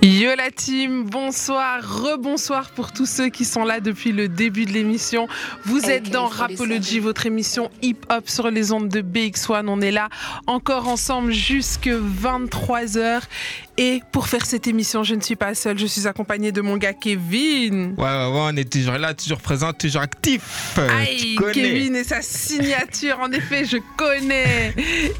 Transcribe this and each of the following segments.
Yo la team, bonsoir, rebonsoir pour tous ceux qui sont là depuis le début de l'émission. Vous êtes dans Rapology, votre émission hip-hop sur les ondes de BX1. On est là encore ensemble jusque 23h. Et pour faire cette émission, je ne suis pas seule, je suis accompagnée de mon gars Kevin. Ouais, ouais, ouais, on est toujours là, toujours présent, toujours actif. Aïe, Kevin et sa signature, en effet, je connais.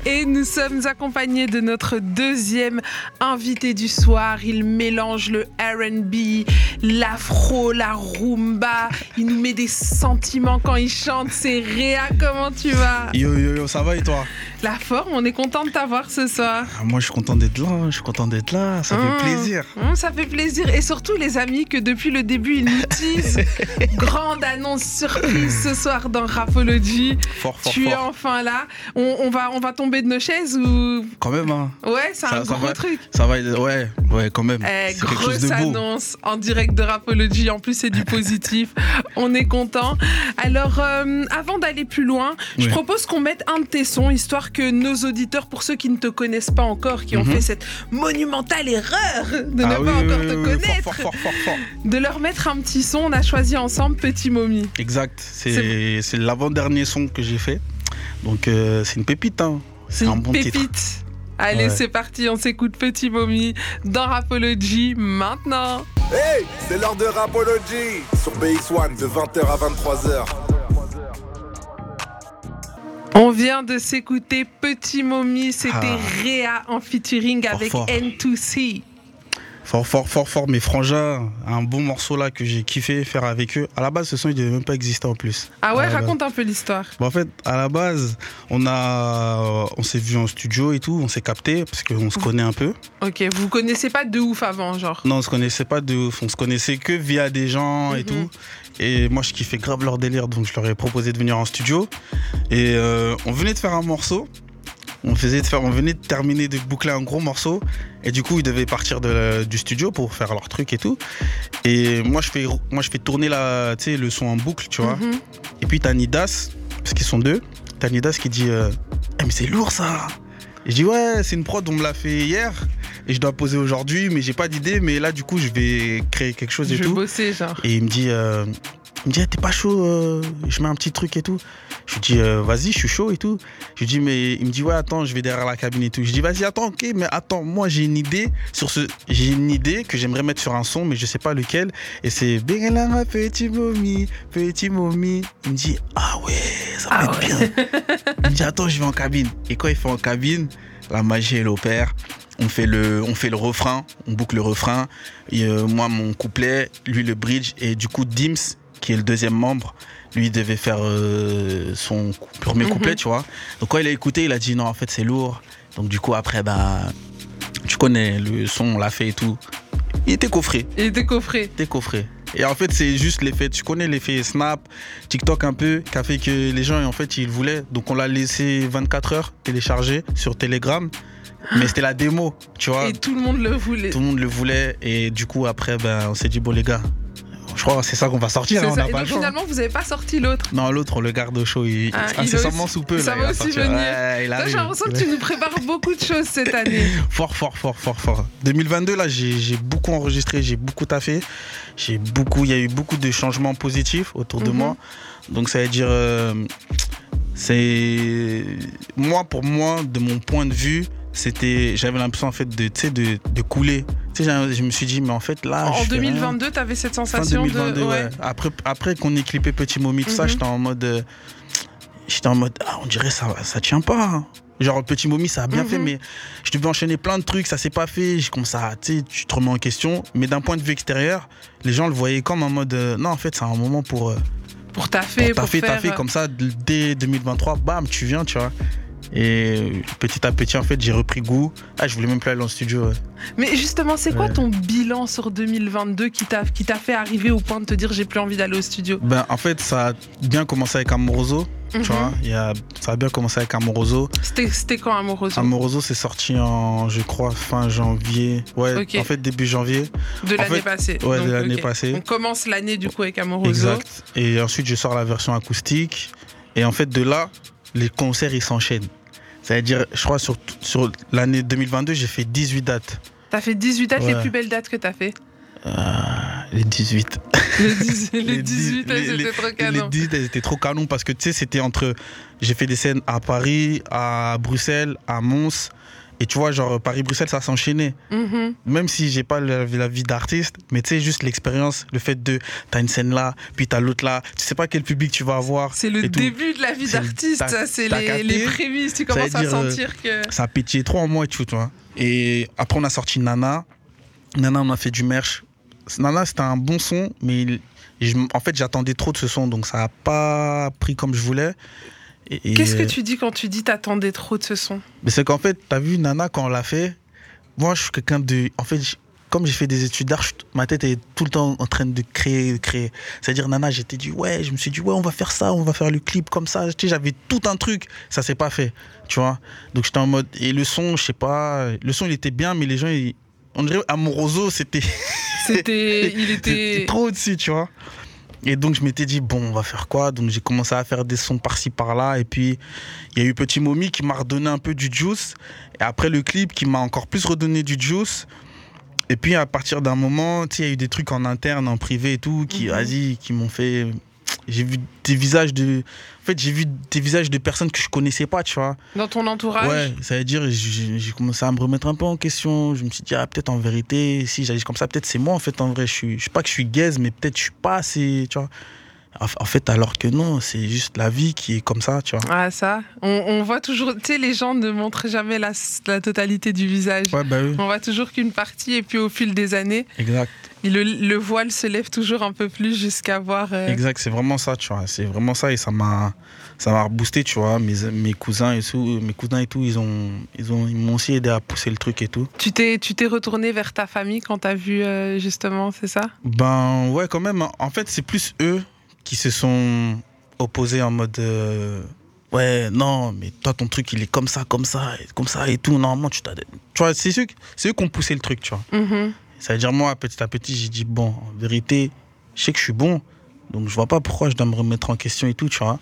Et nous sommes accompagnés de notre deuxième invité du soir. Il mélange le RB, l'afro, la rumba. Il nous met des sentiments quand il chante. C'est Réa, comment tu vas? Yo, yo, yo, ça va et toi? La forme, on est content de t'avoir ce soir. Ah, moi, je suis content d'être là, je suis content d'être là, ça fait Mmh. plaisir. Mmh, ça fait plaisir. Et surtout, les amis, que depuis le début, ils nous teasent. Grande annonce surprise ce soir dans Rapology. Fort, fort, Tu es enfin là. On, on va, on va tomber de nos chaises ou? Quand même, hein. Ouais, c'est un Ça- gros va. truc. Ça va, ouais, ouais, quand même. Eh, grosse de annonce en direct de Rapology. En plus, c'est du positif. On est content. Alors, euh, avant d'aller plus loin, je propose qu'on mette un de tes sons, histoire que nos auditeurs, pour ceux qui ne te connaissent pas encore, qui ont Mhm. fait cette monumentale erreur de Ah ne oui, pas oui, encore oui, te oui, connaître, Fort, fort, fort, fort, fort. de leur mettre un petit son. On a choisi ensemble Petit Mommy. Exact, c'est c'est l'avant-dernier son que j'ai fait. Donc, euh, c'est une pépite, hein. C'est un une bon pépite. titre. Allez, Ouais. c'est parti, on s'écoute Petit Mommy dans Rapology maintenant. Hey, c'est l'heure de Rapology sur BX1 de 20h à 23h. On vient de s'écouter Petit Mommy, c'était Ah. Réa en featuring avec fort. N2C. Fort, fort, fort, fort. Mes frangins, un bon morceau là que j'ai kiffé faire avec eux. À la base, ce son, il devait même pas exister en plus. Ah ouais, raconte un peu l'histoire. Bon, en fait, à la base, on a, on s'est vu en studio et tout, on s'est capté parce qu'on se connaît un peu. Ok, vous vous connaissez pas de ouf avant, genre. Non, on se connaissait pas de ouf, on se connaissait que via des gens et Mhm. tout. Et moi, je kiffais grave leur délire, donc je leur ai proposé de venir en studio. Et euh, on venait de faire un morceau. On, faisait de faire, on venait de terminer de boucler un gros morceau. Et du coup, ils devaient partir de du studio pour faire leur truc et tout. Et moi, je fais, moi, je fais tourner la, le son en boucle, tu vois. Mhm. Et puis t'as Nidas, parce qu'ils sont deux, t'as Nidas qui dit euh, Eh, mais c'est lourd ça Et je dis ouais c'est une prod, on me l'a fait hier et je dois poser aujourd'hui mais j'ai pas d'idée mais là du coup je vais créer quelque chose Je et vais tout. bosser, genre. Et il me dit euh, me dit Eh, t'es pas chaud, euh, je mets un petit truc et tout. Je lui dis euh, vas-y je suis chaud et tout. Je lui dis mais il me dit ouais attends je vais derrière la cabine et tout. Je dis vas-y attends ok mais attends moi j'ai une idée sur ce j'ai une idée que j'aimerais mettre sur un son mais je sais pas lequel et c'est Bengalama petit mommy petit mommy. Il me dit ah ouais ça va Ah être bien. Il me dit attends je vais en cabine et quand il fait en cabine la magie elle opère. On fait, le, on fait le refrain, on boucle le refrain. Et, euh, moi, mon couplet, lui, le bridge. Et du coup, Dims, qui est le deuxième membre, lui devait faire euh, son premier Mhm. couplet, tu vois. Donc quand il a écouté, il a dit non, en fait, c'est lourd. Donc du coup, après, bah, tu connais le son, on l'a fait et tout. Il était coffré, Il était coffré. il était coffré. Et en fait, c'est juste l'effet, tu connais l'effet Snap, TikTok un peu, qui a fait que les gens, en fait, ils voulaient. Donc on l'a laissé 24 heures téléchargé sur Telegram. Mais c'était la démo, tu vois. Et tout le monde le voulait. Tout le monde le voulait. Et du coup, après, ben, on s'est dit, bon, les gars, je crois que c'est ça qu'on va sortir. Hein, on ça. n'a Et pas donc le choix. finalement, vous avez pas sorti l'autre. Non, l'autre, on le garde au chaud. Il, Ah, aussi- sous peu. ça là, va aussi venir. Ouais. J'ai l'impression que tu nous prépares beaucoup de choses cette année. Fort, fort, fort, fort, fort. 2022, là, j'ai j'ai beaucoup enregistré, j'ai beaucoup taffé. J'ai beaucoup, il y a eu beaucoup de changements positifs autour de Mhm. moi. Donc, ça veut dire, euh, c'est moi, pour moi, de mon point de vue, c'était, j'avais l'impression en fait de, tu sais, de, de couler. Tu sais, je me suis dit, mais en fait, là, en je fais rien. 2022, tu avais cette sensation 2022, de. ouais. Après, après qu'on ait clippé Petit Mommy, tout ça, Mhm. j'étais en mode. euh, j'étais en mode, ah, on dirait ça, ça tient pas. hein. Genre, Petit Mommy, ça a bien Mhm. fait, mais je devais enchaîner plein de trucs, ça s'est pas fait. J'ai comme ça, tu sais, tu te remets en question. Mais d'un point de vue extérieur, les gens le voyaient comme en mode, euh, non, en fait, c'est un moment pour. euh, Pour taffer, pour pour, taffer, faire. taffer. Comme ça, dès 2023, bam, tu viens, tu vois. Et petit à petit, en fait, j'ai repris goût. Ah, je voulais même plus aller en studio. ouais. Mais justement, c'est quoi Ouais. ton bilan sur 2022 qui t'a qui t'a fait arriver au point de te dire j'ai plus envie d'aller au studio? Ben, en fait, ça a bien commencé avec Amoroso. Mhm. Tu vois, y a, ça a bien commencé avec Amoroso. C'était c'était quand Amoroso? Amoroso, c'est sorti en, je crois, fin janvier. Ouais, en fait, début janvier. De l'année passée. ouais, de l'année passée. On commence l'année du coup avec Amoroso. Exact. Et ensuite, je sors la version acoustique. Et en fait, de là, les concerts, ils s'enchaînent. C'est-à-dire, je crois, sur, sur l'année 2022, j'ai fait 18 dates. T'as fait 18 dates, les plus belles dates que t'as fait Euh, les 18. Les, 10 les Les 18, dix- elles les- étaient trop Les canon. 18, elles étaient trop canon parce que tu sais, c'était entre. J'ai fait des scènes à Paris, à Bruxelles, à Mons. Et tu vois, genre Paris-Bruxelles, ça s'enchaînait. Mhm. Même si j'ai pas la, la vie d'artiste, mais tu sais, juste l'expérience, le fait de. T'as une scène là, puis t'as l'autre là. Tu sais pas quel public tu vas avoir. C'est le tout. début de la vie C'est d'artiste, ça, c'est les, capté les prémices. Tu commences à dire, euh, sentir que. Ça a trop en moi et tout, tu vois. Et après, on a sorti Nana. Nana, on a fait du merch. Nana, c'était un bon son, mais il- je- en fait, j'attendais trop de ce son, donc ça a pas pris comme je voulais. Qu'est-ce que tu dis quand tu dis t'attendais trop de ce son? Mais c'est qu'en fait, t'as vu Nana quand on l'a fait? Moi, je suis quelqu'un de. En fait, comme j'ai fait des études d'art, ma tête est tout le temps en train de créer, de créer. C'est-à-dire, Nana, j'étais dit, ouais, je me suis dit, ouais, on va faire ça, on va faire le clip comme ça. Tu sais, j'avais tout un truc. Ça s'est pas fait, tu vois. Donc, j'étais en mode. Et le son, je sais pas. Le son, il était bien, mais les gens, ils- on dirait Amoroso, c'était C'était. il c'était était. trop au-dessus, tu vois. Et donc, je m'étais dit, bon, on va faire quoi? Donc, j'ai commencé à faire des sons par-ci, par-là. Et puis, il y a eu Petit Mommy qui m'a redonné un peu du juice. Et après, le clip qui m'a encore plus redonné du juice. Et puis, à partir d'un moment, tu sais, il y a eu des trucs en interne, en privé et tout, qui, vas-y, qui m'ont fait. J'ai vu des visages de. En fait, j'ai vu des visages de personnes que je connaissais pas, tu vois. Dans ton entourage Ouais, ça veut dire, j'ai commencé à me remettre un peu en question. Je me suis dit, ah, peut-être en vérité, si j'agis comme ça, peut-être c'est moi en fait, en vrai. Je suis, je sais pas que je suis gaze, mais peut-être je suis pas assez, tu vois. En fait, alors que non, c'est juste la vie qui est comme ça, tu vois. Ah, ça. On, on voit toujours. Tu sais, les gens ne montrent jamais la, la totalité du visage. Ouais, bah oui, On voit toujours qu'une partie, et puis au fil des années, exact. le, le voile se lève toujours un peu plus jusqu'à voir. euh, Exact, c'est vraiment ça, tu vois. C'est vraiment ça et ça m'a ça m'a reboosté, tu vois. Mes, mes cousins et tout, mes cousins et tout, ils ont ils ont ils m'ont aussi aidé à pousser le truc et tout. Tu t'es, tu t'es retourné vers ta famille quand t'as vu euh, justement, c'est ça? Ben ouais, quand même. En fait, c'est plus eux qui se sont opposés en mode euh, ouais, non, mais toi ton truc il est comme ça, comme ça, comme ça et tout. Normalement, tu t'as tu vois, c'est eux, c'est eux qui ont poussé le truc, tu vois. Mhm. Ça veut dire moi, petit à petit, j'ai dit bon, en vérité, je sais que je suis bon, donc je vois pas pourquoi je dois me remettre en question et tout, tu vois.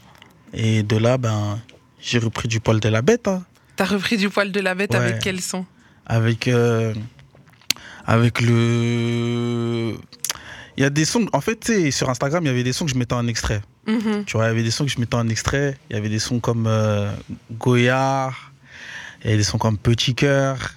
Et de là, ben, j'ai repris du poil de la bête, hein, T'as repris du poil de la bête Ouais. avec quel son? Avec euh, avec le. Il y a des sons. En fait, tu sais, sur Instagram, il y avait des sons que je mettais en extrait. Mhm. Tu vois, il y avait des sons que je mettais en extrait. Il y avait des sons comme euh, Goyard. Il y avait des sons comme Petit Cœur.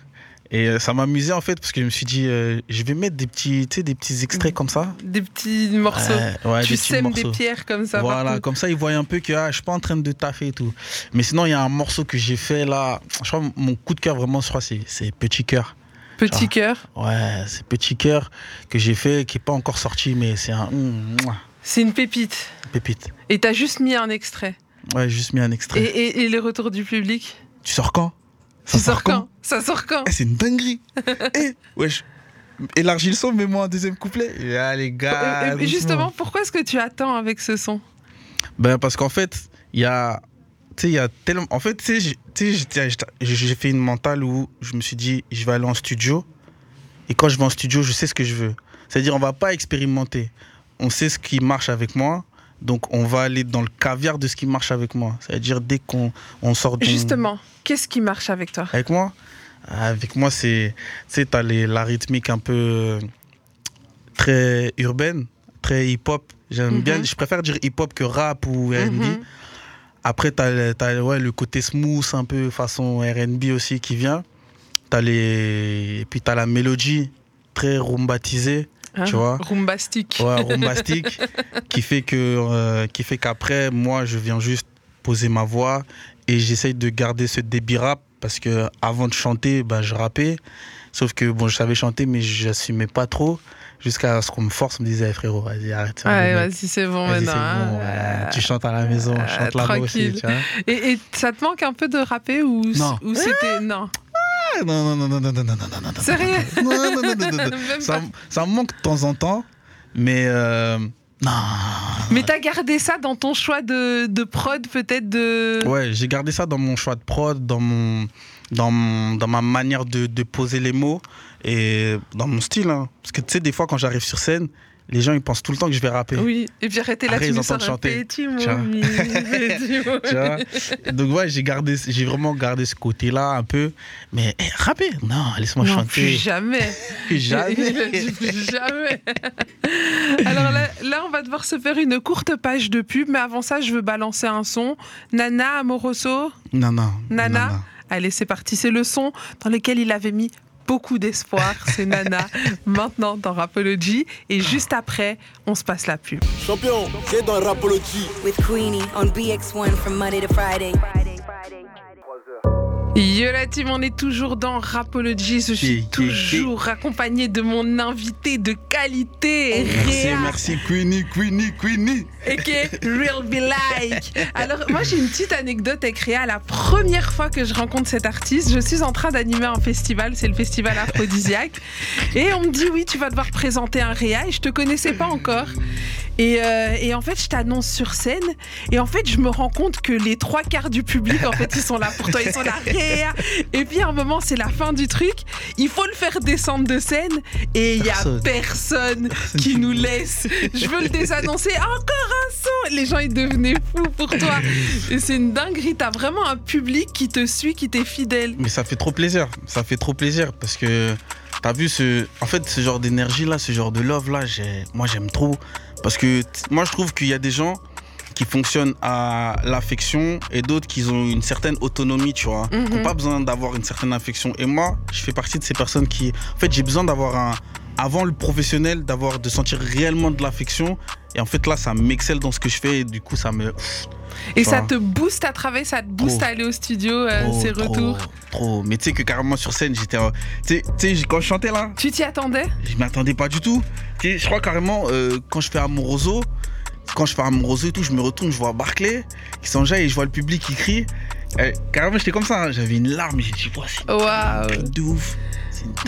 Et euh, ça m'amusait en fait parce que je me suis dit, euh, je vais mettre des petits, des petits extraits comme ça. Des petits morceaux. Ouais, ouais, tu des sèmes morceaux. des pierres comme ça. Voilà, comme ça, ils voient un peu que ah, je suis pas en train de taffer et tout. Mais sinon, il y a un morceau que j'ai fait là. Je crois que mon coup de cœur vraiment, je crois, c'est c'est Petit Cœur. Petit cœur. Ouais, c'est Petit Cœur que j'ai fait, qui est pas encore sorti, mais c'est un mm, C'est une pépite. pépite. Et t'as juste mis un extrait. Ouais, j'ai juste mis un Et, extrait. et, et les retours du public Tu sors quand? Tu sors quand? Ça sort quand? Eh, c'est une dinguerie. Eh, wesh. Élargis le son, mets-moi un deuxième couplet. Et ah, les gars. Euh, euh, doucement. Justement, pourquoi est-ce que tu attends avec ce son? Ben, parce qu'en fait, il y a. Tu sais, il y a tellement. En fait, tu sais, j'ai- tu sais, j'étais- j'étais- j'ai fait une mentale où je me suis dit, je vais aller en studio. Et quand je vais en studio, je sais ce que je veux. C'est-à-dire, on va pas expérimenter. On sait ce qui marche avec moi. Donc, on va aller dans le caviar de ce qui marche avec moi. C'est-à-dire, dès qu'on on sort du. Justement, qu'est-ce qui marche avec toi? Avec moi? Avec moi, c'est. Tu sais, t'as les- la rythmique un peu. très urbaine, très hip-hop. J'aime Mhm. bien. Je préfère dire hip-hop que rap ou RB. Mhm. Après, t'as le- t'as, ouais, le côté smooth, un peu façon RB aussi qui vient. Les... Et puis, t'as la mélodie très rumbatisée, Hein tu vois. Rumbastique. ouais, rumbastique, qui fait que euh, qui fait qu'après, moi, je viens juste poser ma voix et j'essaye de garder ce débit rap parce que avant de chanter, bah, je rappais. Sauf que bon, je savais chanter, mais j'assumais pas trop. Jusqu'à ce qu'on me force, me disait, frérot, vas-y, arrête. Vas-y, c'est bon maintenant. Bon, tu chantes à la maison, chante là aussi. Et, ça te manque un peu de rapper ou, non. ou c'était. Non non, non, non, non, non, non, non, non. Sérieux Non. Ça, me manque de temps en temps, mais non. Mais t'as gardé ça dans ton choix de, de prod, peut-être de. Ouais, j'ai gardé ça dans mon choix de prod, dans mon, dans mon, dans ma manière de, de poser les mots et dans mon style. hein. Parce que tu sais, des fois, quand j'arrive sur scène, les gens ils pensent tout le temps que je vais rapper. Oui, et puis arrêtez là, tu ils nous sors chanter. Tu vois. Donc ouais, j'ai gardé, j'ai vraiment gardé ce côté-là un peu. Mais eh, rapper, non, laisse-moi Non, plus chanter. jamais. Plus jamais. Plus jamais. Alors là, là, on va devoir se faire une courte page de pub, mais avant ça, je veux balancer un son. Nana Amoroso. Nana. non. allez, c'est parti. C'est le son dans lequel il avait mis beaucoup d'espoir. C'est Nana, maintenant dans Rapology. Et juste après, on se passe la pub. Champion, c'est dans Rapology. with Queenie on BX1 from Monday to Friday. Yo la team, on est toujours dans Rapology. Je suis toujours accompagnée de mon invité de qualité, Merci, Réa. merci, Queenie, Queenie, Queenie. Ok, Real Be Like. Alors, moi, j'ai une petite anecdote avec Réa. La première fois que je rencontre cet artiste, je suis en train d'animer un festival, c'est le festival Aphrodisiaque. Et on me dit, oui, tu vas devoir présenter un Réa. Et je te connaissais pas encore. Et, euh, et en fait, je t'annonce sur scène. Et en fait, je me rends compte que les trois quarts du public, en fait, ils sont là pour toi. Ils sont là, Réa. Et puis, à un moment, c'est la fin du truc. Il faut le faire descendre de scène. Et il y a Personne. personne qui nous laisse. Je veux le désannoncer. Encore un son. Les gens, ils devenaient fous pour toi. Et c'est une dinguerie. T'as vraiment un public qui te suit, qui t'est fidèle. Mais ça fait trop plaisir. Ça fait trop plaisir parce que t'as vu ce, en fait, ce genre d'énergie là, ce genre de love là, moi j'aime trop parce que moi je trouve qu'il y a des gens qui fonctionnent à l'affection et d'autres qui ont une certaine autonomie, tu vois, qui Mhm. n'ont pas besoin d'avoir une certaine affection. Et moi, je fais partie de ces personnes qui, en fait, j'ai besoin d'avoir un, avant le professionnel, d'avoir, de sentir réellement de l'affection. Et en fait là, ça m'excelle dans ce que je fais et du coup ça me, Et ça te booste à travailler, ça te booste Trop. à aller au studio, euh, Trop, ces retours. Trop. Mais tu sais que carrément sur scène, j'étais. euh, Tu sais- quand je chantais là, Tu t'y attendais? je m'attendais pas du tout. Je crois carrément, euh, quand je fais Amoroso, quand je fais Amoroso et tout, je me retourne, je vois Barclay qui s'enjaille et je vois le public qui crie. Eh, carrément, j'étais comme ça. hein. J'avais une larme. J'ai dit, voici Waouh un truc de ouf.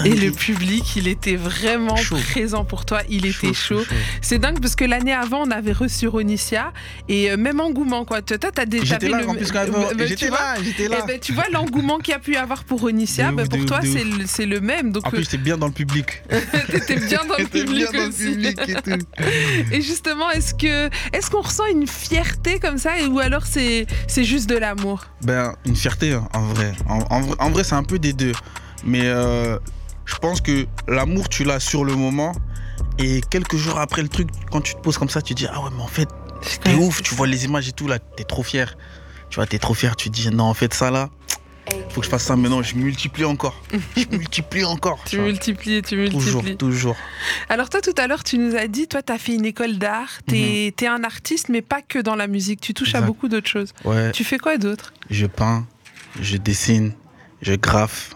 Et le public, il était vraiment Chaud. présent pour toi. Il était chaud. C'est dingue parce que l'année avant, on avait reçu Ronicia et euh, même engouement quoi. Toi, t'as déjà J'étais vu là, le- tu J'étais vois, là, j'étais là. ben, tu vois l'engouement qu'il y a pu avoir pour Ronicia, bah, ouf, pour toi c'est le, le même. Donc En plus, j'étais bien dans le public. t'étais bien dans le public bien dans le aussi. public et tout. Et justement, est-ce que est-ce qu'on ressent une fierté comme ça ou alors c'est c'est juste de l'amour? Ben, une fierté, hein, en vrai. En, en vrai, en vrai, c'est un peu des deux. Mais euh, je pense que l'amour, tu l'as sur le moment. Et quelques jours après le truc, quand tu te poses comme ça, tu te dis Ah ouais, mais en fait, t'es ouf, tu vois les images et tout, là, t'es trop fier. Tu vois, t'es trop fier, tu te dis Non, en fait, ça là, faut que je fasse ça maintenant, je multiplie encore. Je multiplie encore. Tu multiplies, tu Toujours, multiplies. toujours. Alors toi, tout à l'heure, tu nous as dit, toi, tu as fait une école d'art, t'es es un artiste, mais pas que dans la musique, tu touches à beaucoup d'autres choses. Ouais, Tu fais quoi d'autre? Je peins, je dessine, je graffe,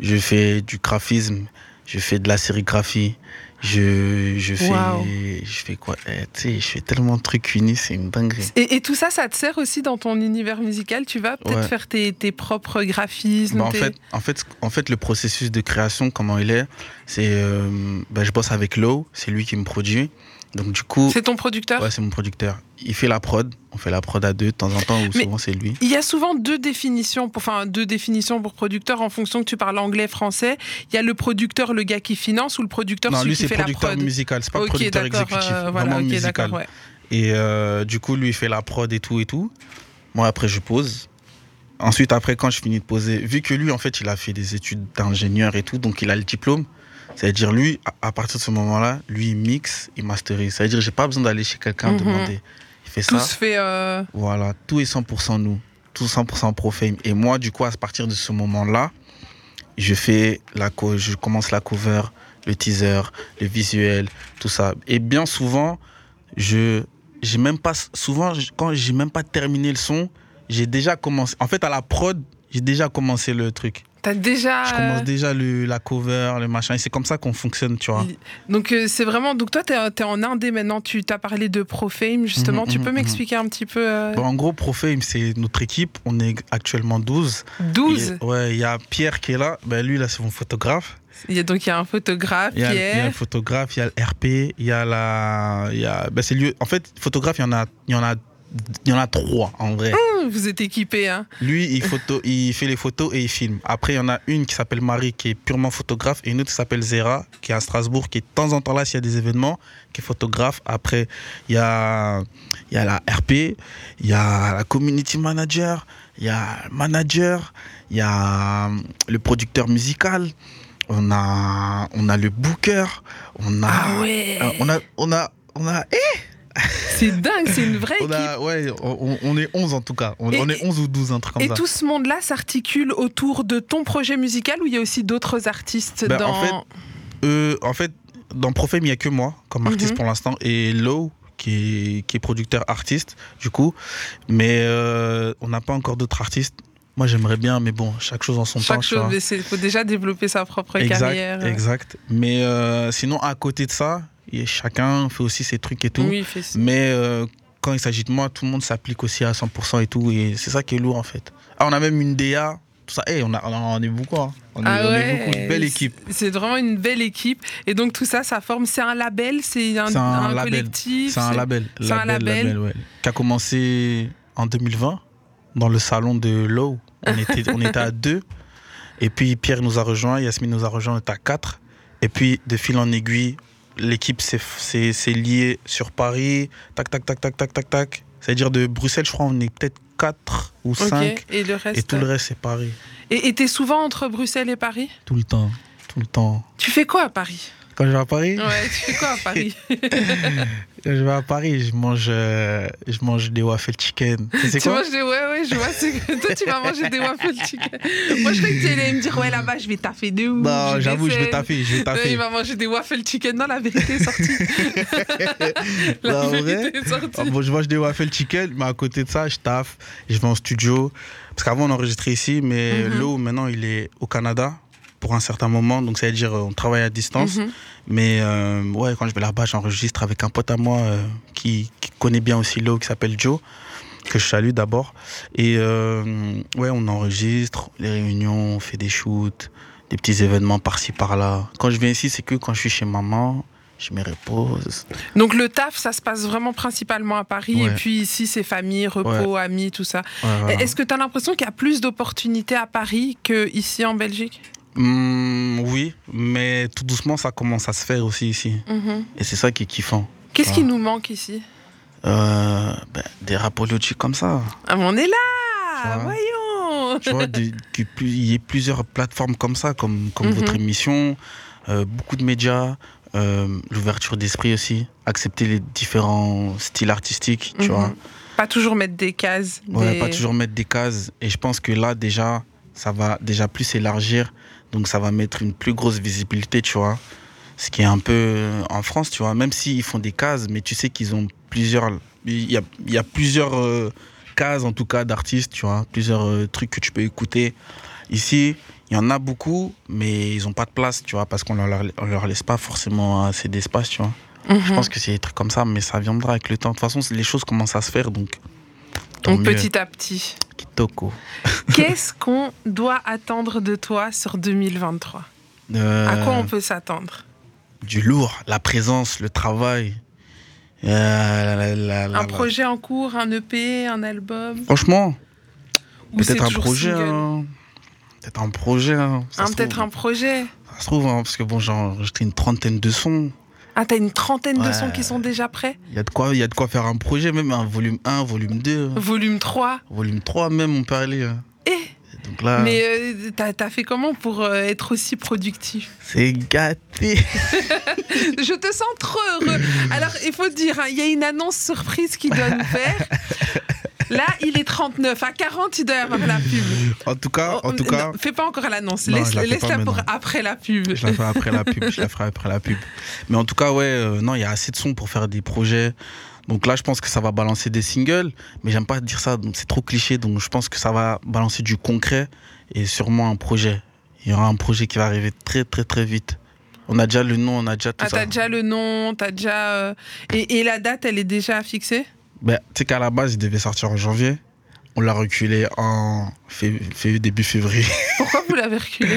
je fais du graphisme, je fais de la sérigraphie, je, je fais je fais quoi? Eh, Tu sais, je fais tellement de trucs unis, c'est une dinguerie. et, et tout ça, ça te sert aussi dans ton univers musical? Tu vas peut-être Ouais. faire tes, tes propres graphismes Bah, en, tes- fait, en, fait, en fait, le processus de création, comment il est, c'est. euh, bah, je bosse avec Low, c'est lui qui me produit. Donc, du coup, C'est ton producteur ouais, c'est mon producteur. Il fait la prod, on fait la prod à deux de temps en temps, ou Mais- souvent c'est lui. Il y a souvent deux définitions, pour, enfin deux définitions pour producteur en fonction que tu parles anglais, français. Il y a le producteur, le gars qui finance, ou le producteur, Non, celui lui, qui c'est fait la producteur prod. musical, c'est pas ok, producteur exécutif, euh, voilà, vraiment musical. ouais. Et euh, du coup, lui, il fait la prod et tout et tout. Moi, après, je pose. Ensuite, après, quand je finis de poser, vu que lui, en fait, il a fait des études d'ingénieur et tout, donc il a le diplôme. C'est-à-dire, lui, à, partir de ce moment-là, lui, il mixe, il masterise. C'est-à-dire, j'ai pas besoin d'aller chez quelqu'un Mhm. demander. Il fait Tout ça. se fait. euh, Voilà, tout est 100% nous. Tout 100% Profame. Et moi, du coup, à partir de ce moment-là, je fais la je commence la cover, le teaser, le visuel, tout ça. Et bien souvent, je j'ai même pas souvent je- quand j'ai même pas terminé le son, j'ai déjà commencé. En fait, à la prod, j'ai déjà commencé le truc. T'as déjà. Je commence déjà le, la cover, le machin. Et c'est comme ça qu'on fonctionne, tu vois. Donc euh, c'est vraiment. Donc toi, t'es es en indé maintenant. Tu t'as parlé de Profame justement. Mhm, tu mhm, peux mhm. m'expliquer un petit peu euh, Bon, en gros, Profame, c'est notre équipe. On est actuellement 12. 12. Et- ouais, il y a Pierre qui est là. Ben, lui, là, c'est mon photographe. Il y a donc il y a un photographe, Il y, a, il y a Pierre. le photographe, il y a le RP, il y a la. Il y a, ben, c'est lui. En fait, photographe, il y en a, il y en a il y en a trois en vrai. Vous êtes équipés, hein Lui, il, photo, il fait les photos et il filme. Après, il y en a une qui s'appelle Marie, qui est purement photographe, et une autre qui s'appelle Zera, qui est à Strasbourg, qui est de temps en temps là s'il y a des événements, qui est photographe. Après, il y a, il y a la RP, il y a la community manager, il y a le manager, il y a le producteur musical. On a, on a le booker, on a, Ah ouais. euh, on a, on a, on a, eh, C'est dingue, c'est une vraie on équipe. a, ouais, on, on est 11 en tout cas. On, Et- on est 11 ou 12, un truc comme Et ça. tout ce monde-là s'articule autour de ton projet musical ou il y a aussi d'autres artistes Ben, dans... en fait, Euh, en fait, dans Profem, il n'y a que moi comme artiste Mhm. pour l'instant et Low qui est, qui est producteur artiste du coup. Mais euh, on n'a pas encore d'autres artistes. Moi, j'aimerais bien, mais bon, chaque chose en son temps. Chaque chose, il faut déjà développer sa propre Exact, carrière. exact. Mais euh, sinon, à côté de ça, a- chacun fait aussi ses trucs et tout. Oui. Mais euh, quand il s'agit de moi, tout le monde s'applique aussi à 100% et tout. Et c'est ça qui est lourd en fait. Ah, on a même une DA. Tout ça. Eh, on, a, on, est beaucoup. hein. On, est, Ah on est ouais, beaucoup. Une belle équipe. c'est- vraiment une belle équipe. Et donc tout ça, ça forme. C'est un label, c'est un, un un label. collectif. C'est un label. c'est un label. ouais. Qui a commencé en 2020 dans le salon de Low. On était, on était à deux. Et puis Pierre nous a rejoint, Yasmine nous a rejoint, on était à quatre. Et puis de fil en aiguille, l'équipe s'est- liée sur Paris. Tac, tac, tac, tac, tac, tac, tac. C'est-à-dire de Bruxelles, je crois, on est peut-être quatre ou Ok. cinq. Et le reste. Et tout le reste, c'est Paris. Et et t'es souvent entre Bruxelles et Paris? Tout le temps. Tout le temps. Tu fais quoi à Paris? Quand je vais à Paris, Ouais, tu fais quoi à Paris? Quand je vais à Paris, je mange, euh, je mange des waffles chicken. Tu sais Tu quoi? manges des. Ouais, ouais, je vois. c'est que Toi, tu vas manger des waffles chicken. Moi, je croyais que tu allais me dire, ouais, là-bas, je vais taffer de ouf. Non, je j'avoue, je vais taffer, je vais Ouais, taffer. il va manger des waffles chicken. Non, la vérité est sortie. la Non, vérité vrai est sortie. Bon, je mange des waffles chicken, mais à côté de ça, je taffe. Je vais en studio. Parce qu'avant, on enregistrait ici, mais Mhm. Lo, maintenant, il est au Canada pour un certain moment. Donc, ça veut dire euh, on travaille à distance. Mhm. Mais euh, ouais, quand je vais là-bas, j'enregistre avec un pote à moi euh, qui, qui connaît bien aussi Lo, qui s'appelle Joe, que je salue d'abord. Et euh, ouais, on enregistre les réunions, on fait des shoots, des petits événements par-ci par-là. Quand je viens ici, c'est que quand je suis chez maman, je me repose. Donc le taf, ça se passe vraiment principalement à Paris. Ouais. Et puis ici, c'est famille, repos, amis, tout ça. Ouais, voilà. Est-ce que tu as l'impression qu'il y a plus d'opportunités à Paris qu'ici en Belgique? Hmm, oui, mais tout doucement, ça commence à se faire aussi ici. Mhm. Et c'est ça qui est kiffant. Qu'est-ce qui nous manque ici Euh, ben, des rapologies comme ça. ah, mais On est là. Voyons Tu vois, il y ait plusieurs plateformes comme ça, comme, comme Mhm. votre émission, euh, beaucoup de médias, euh, l'ouverture d'esprit aussi, accepter les différents styles artistiques, tu Mhm. vois. Pas toujours mettre des cases. Ouais, des- pas toujours mettre des cases. Et je pense que là, déjà, ça va déjà plus s'élargir. Donc, ça va mettre une plus grosse visibilité, tu vois. Ce qui est un peu euh, en France, tu vois. Même s'ils font des cases, mais tu sais qu'ils ont plusieurs. Il y a, il y a plusieurs euh, cases, en tout cas, d'artistes, tu vois. Plusieurs euh, trucs que tu peux écouter. Ici, il y en a beaucoup, mais ils n'ont pas de place, tu vois, parce qu'on leur, on leur laisse pas forcément assez d'espace, tu vois. Mhm. Je pense que c'est des trucs comme ça, mais ça viendra avec le temps. De toute façon, les choses commencent à se faire, donc. Donc mieux. petit à petit. Kitoko. Qu'est-ce qu'on doit attendre de toi sur 2023 Euh, À quoi on peut s'attendre? Du lourd, la présence, le travail. Euh, la- la- la- la- Un projet en cours, un EP, un album? Franchement, c'est peut-être un projet. hein. Peut-être un projet. hein. Ça Hein, se Peut-être un projet Ça se trouve, hein, parce que bon, j'ai enregistré une trentaine de sons. Ah, t'as une trentaine de sons qui sont déjà prêts? Il y, a de quoi- y a de quoi faire un projet, même un volume 1, volume 2, Volume 3 volume 3 même, on peut aller. hein. Eh Donc là, Mais euh, t'as t'as fait comment pour euh, être aussi productif? C'est gâté. Je te sens trop heureux. Alors, il faut dire, hein, il y a une annonce surprise qui doit nous faire. Là, il est 39. À 40, il doit y avoir la pub. En tout cas, en Oh, tout non, cas, fais pas encore l'annonce. Laisse- Laisse-la pas pour maintenant. après la pub. Je la ferai après la pub. Je la ferai après la pub. Mais en tout cas, ouais, euh, non, il y a assez de sons pour faire des projets. Donc là, je pense que ça va balancer des singles, mais j'aime pas dire ça, c'est trop cliché. Donc je pense que ça va balancer du concret et sûrement un projet. Il y aura un projet qui va arriver très, très, très vite. On a déjà le nom, on a déjà tout Ah, ça. t'as déjà le nom, t'as déjà. euh, Et, et la date, elle est déjà fixée? Ben, tu sais qu'à la base, il devait sortir en janvier. On l'a reculé en début février. Pourquoi vous l'avez reculé?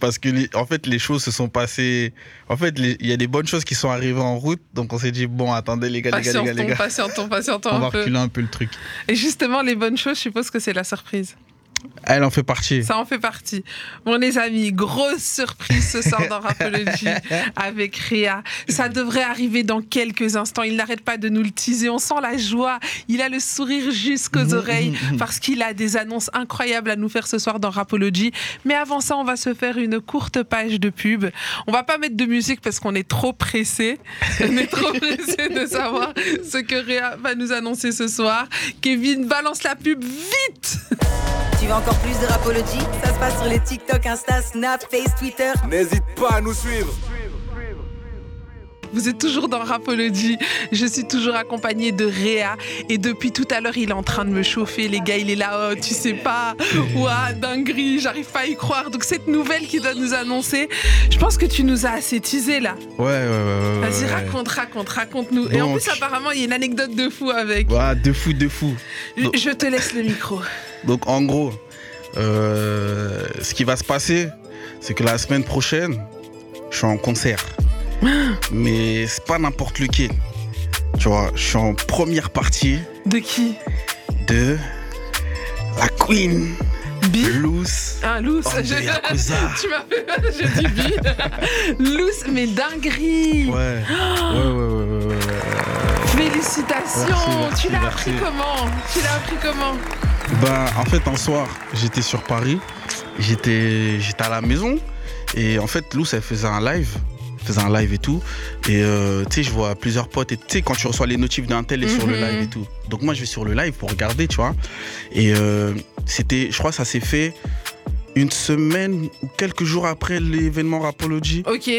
Parce que, en fait, les choses se sont passées. En fait, les- il y a des bonnes choses qui sont arrivées en route. Donc, on s'est dit, bon, attendez, les gars, les gars, les gars, Patientons, patientons, patientons On va un peu. reculer un peu le truc. Et justement, les bonnes choses, je suppose que c'est la surprise. Elle en fait partie. Ça en fait partie. Bon, les amis, grosse surprise ce soir dans Rapology avec Réa. Ça devrait arriver dans quelques instants. Il n'arrête pas de nous le teaser. On sent la joie. Il a le sourire jusqu'aux oreilles parce qu'il a des annonces incroyables à nous faire ce soir dans Rapology. Mais avant ça, on va se faire une courte page de pub. On va pas mettre de musique parce qu'on est trop pressé. On est trop pressé de savoir ce que Réa va nous annoncer ce soir. Kevin, balance la pub vite! Encore plus de Rapology Ça se passe sur les TikTok, Insta, Snap, Face, Twitter. N'hésite pas à nous suivre. Vous êtes toujours dans Rapology. Je suis toujours accompagnée de Réa. Et depuis tout à l'heure, il est en train de me chauffer. Les gars, il est là. Oh, tu sais pas. Ouah, dinguerie. J'arrive pas à y croire. Donc, cette nouvelle qu'il doit nous annoncer, je pense que tu nous as assez teasé là. Ouais, ouais, ouais. ouais, Vas-y, ouais. raconte, raconte, raconte-nous. Et en plus, apparemment, il y a une anecdote de fou avec. Ouais, de fou, de fou. Je te laisse le micro. Donc en gros, euh, ce qui va se passer, c'est que la semaine prochaine, je suis en concert. Mais c'est pas n'importe lequel. Tu vois, je suis en première partie De qui? De la Queen Bi Loose Un loose. Cosa. tu m'as fait. J'ai dit bi. loose, mais dinguerie. Ouais, ouais, ouais, ouais, ouais. Félicitations. Merci, tu l'as appris comment? Tu l'as appris comment? Ben, en fait, un soir, j'étais sur Paris, j'étais, j'étais à la maison, et en fait, Loose, elle faisait un live, faisait un live et tout, et euh, tu sais, je vois plusieurs potes, et tu sais, quand tu reçois les notifs d'un tel et sur le Mhm. live et tout. Donc, moi, je vais sur le live pour regarder, tu vois, et euh, c'était, je crois, que ça s'est fait une semaine ou quelques jours après l'événement Rapology. Ok.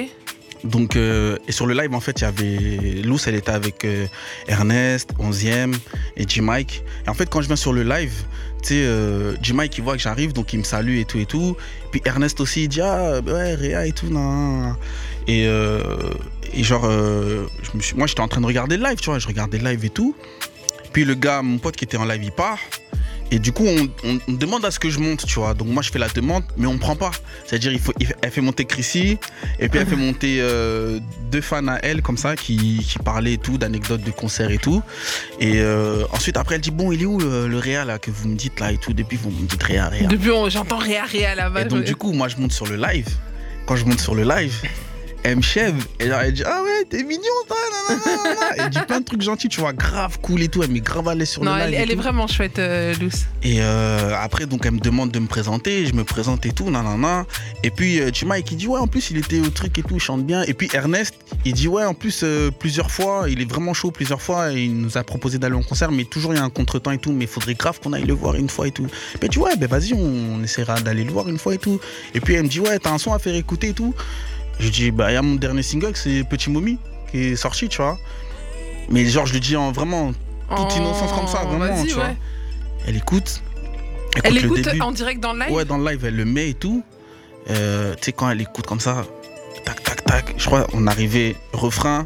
Donc, euh, et sur le live, en fait, il y avait Luce, elle était avec euh, Ernest, 11e, et J-Mike. Et en fait, quand je viens sur le live, tu sais, euh, J-Mike, il voit que j'arrive, donc il me salue et tout et tout. Puis Ernest aussi, il dit, ah, ouais, Réa et tout, non. Et, euh, et genre, euh, moi, j'étais en train de regarder le live, tu vois, je regardais le live et tout. Puis le gars, mon pote qui était en live, il part. Et du coup, on, on- on demande à ce que je monte, tu vois. Donc moi, je fais la demande, mais on me prend pas. C'est-à-dire, il faut, il elle fait monter Chrissy, et puis elle fait monter euh, deux fans à elle, comme ça, qui, qui parlaient et tout, d'anecdotes de concerts et tout. Et euh, ensuite, après, elle dit, bon, il est où euh, le Réa, là, que vous me dites, là, et tout. Depuis, vous me dites Réa, Réa. Depuis, j'entends Réa Réa là-bas. Et donc, du coup, moi, je monte sur le live. Quand je monte sur le live, elle me chève. Et genre, elle dit, ah ouais, t'es mignon, toi. Elle dit plein de trucs gentils, tu vois, grave cool et tout. Elle met grave à l'aise sur non, le live. elle, et elle est vraiment chouette, euh, Luce. Et euh, après, donc, elle me demande de me présenter. Je me présente et tout, nanana. Et puis, euh, J-Mike, il dit, ouais, en plus, il était au truc et tout, il chante bien. Et puis, Ernest, il dit, ouais, en plus, euh, plusieurs fois, il est vraiment chaud plusieurs fois. Et il nous a proposé d'aller en concert, mais toujours, il y a un contretemps et tout. Mais il faudrait grave qu'on aille le voir une fois et tout. Mais tu vois, ben vas-y, on, on essaiera d'aller le voir une fois et tout. Et puis, elle me dit, ouais, t'as un son à faire écouter et tout. Je dis, bah, il y a mon dernier single, c'est Petit Mommy, qui est sorti, tu vois. Mais genre, je le dis en vraiment toute innocence comme ça, Oh, vraiment, tu vois. Elle écoute. Elle le écoute début. en direct dans le live Ouais, dans le live, elle le met et tout. Euh, tu sais, quand elle écoute comme ça, tac, tac, tac, je crois on arrivait refrain,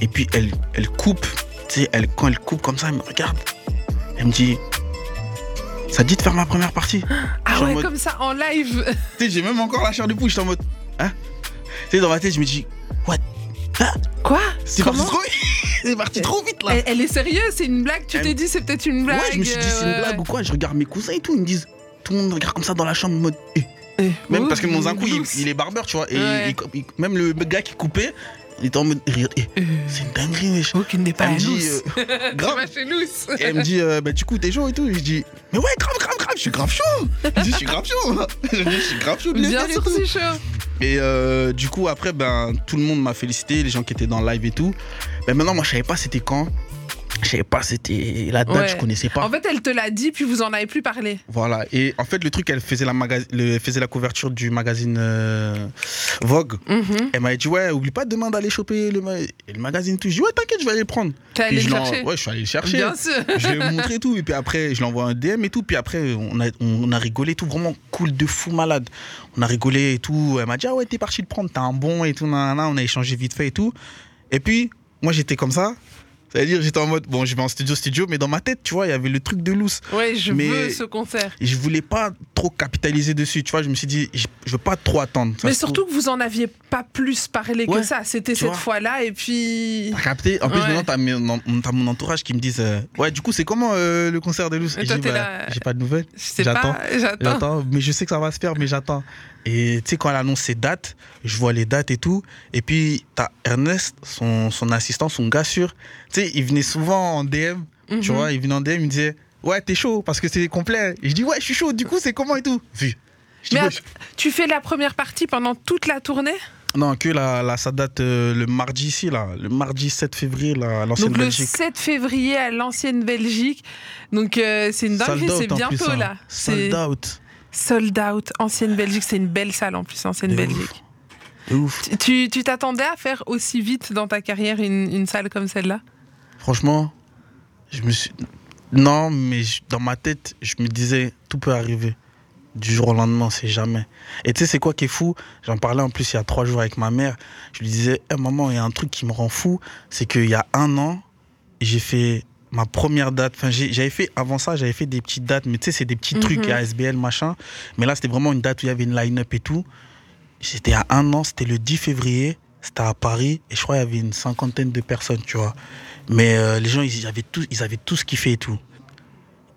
et puis elle, elle coupe. Tu sais, elle, quand elle coupe comme ça, elle me regarde. Elle me dit Ça te dit de faire ma première partie? Ah ouais, mode- comme ça, en live. Tu sais, j'ai même encore la chair de poule, j'étais en mode Hein? Tu sais, dans ma tête, je me dis What Quoi C'est parti trop vite C'est parti trop vite là elle, elle est sérieuse, c'est une blague Tu Elle- t'es dit, c'est peut-être une blague Ouais, je me suis dit, c'est une euh, blague ou quoi Je regarde mes cousins et tout, ils me disent Tout le monde regarde comme ça dans la chambre en mode Eh, Eh, Même oh, parce que mon Zinkou, il, il est barbeur, tu vois. Et Ouais. il- il- même le gars qui coupait, il était en mode. Eh, c'est une dinguerie, wesh. Aucune n'est pas Elle me dit, euh, grave. Et elle me dit, euh, bah, du coup, t'es chaud et tout. Et je dis, mais ouais, grave, grave, grave, je suis grave chaud. Je dis, je suis grave chaud. Je dis, je suis grave chaud de Bien sûr, c'est chaud. Et euh, du coup, après, ben, tout le monde m'a félicité, les gens qui étaient dans le live et tout. Mais maintenant, moi, je savais pas c'était quand. Je savais pas c'était la date, Ouais. je connaissais pas. En fait, elle te l'a dit, puis vous en avez plus parlé. Voilà. Et en fait, le truc, elle faisait la, maga- le- faisait la couverture du magazine euh, Vogue. Mhm. Elle m'a dit, ouais, oublie pas demain d'aller choper le, ma- et le magazine tout. Je dis, ouais, t'inquiète, je vais aller le prendre. T'es allé le chercher Ouais, je suis allé le chercher. Bien sûr. Je vais lui montrer tout. Et puis après, je lui envoie un DM et tout. Puis après, on a, on a rigolé tout. Vraiment cool de fou malade. On a rigolé et tout. Elle m'a dit, ah ouais, t'es parti le prendre. T'as un bon et tout. nanana. On a échangé vite fait et tout. Et puis, moi, j'étais comme ça. C'est-à-dire, j'étais en mode, bon, je vais en studio, studio, mais dans ma tête, tu vois, il y avait le truc de loose. Ouais, je Mais- veux ce concert. Et je voulais pas trop capitaliser dessus, tu vois. Je me suis dit, je, je veux pas trop attendre. Ça Mais trouve- surtout que vous en aviez pas plus parlé que Ouais, ça. C'était cette fois-là et puis. T'as capté? En plus, Ouais. maintenant, t'as mon, entourage qui me disent euh, Ouais, du coup, c'est comment euh, le concert de Loose? T'es bah, là, J'ai pas de nouvelles. J'attends. J'attends, mais je sais que ça va se faire, mais j'attends. Et tu sais, quand elle annonce ses dates, je vois les dates et tout. Et puis, t'as Ernest, son, son assistant, son gars sûr. Tu sais, il venait souvent en DM. Tu Mhm. vois, il venait en DM, il me disait Ouais, t'es chaud parce que c'est complet. Et je dis Ouais, je suis chaud. Du coup, c'est comment et tout Vu. Dis, Ouais, tu fais la première partie pendant toute la tournée? Non, que la, la, ça date euh, le mardi ici, là. Le mardi 7 février, là, à l'ancienne Donc le Belgique. 7 février à l'ancienne Belgique. Donc euh, c'est une dinguerie, c'est en bientôt plus, hein. là. Sold out. Sold out, ancienne Belgique, c'est une belle salle en plus, ancienne De Belgique. ouf. Tu- t'attendais à faire aussi vite dans ta carrière une, une salle comme celle-là? Franchement, je me suis. Non, mais je- dans ma tête, je me disais, tout peut arriver. Du jour au lendemain, c'est jamais. Et tu sais, c'est quoi qui est fou? J'en parlais en plus il y a trois jours avec ma mère. Je lui disais, Eh, maman, il y a un truc qui me rend fou. C'est qu'il y a un an, j'ai fait ma première date. Enfin, j'avais fait, avant ça, j'avais fait des petites dates, mais tu sais, c'est des petits Mhm. trucs, ASBL, machin. Mais là, c'était vraiment une date où il y avait une line-up et tout. C'était à un an, c'était le 10 février, c'était à Paris, et je crois qu'il y avait une cinquantaine de personnes, tu vois. Mais euh, les gens, ils avaient, tous, ils avaient tous kiffé et tout.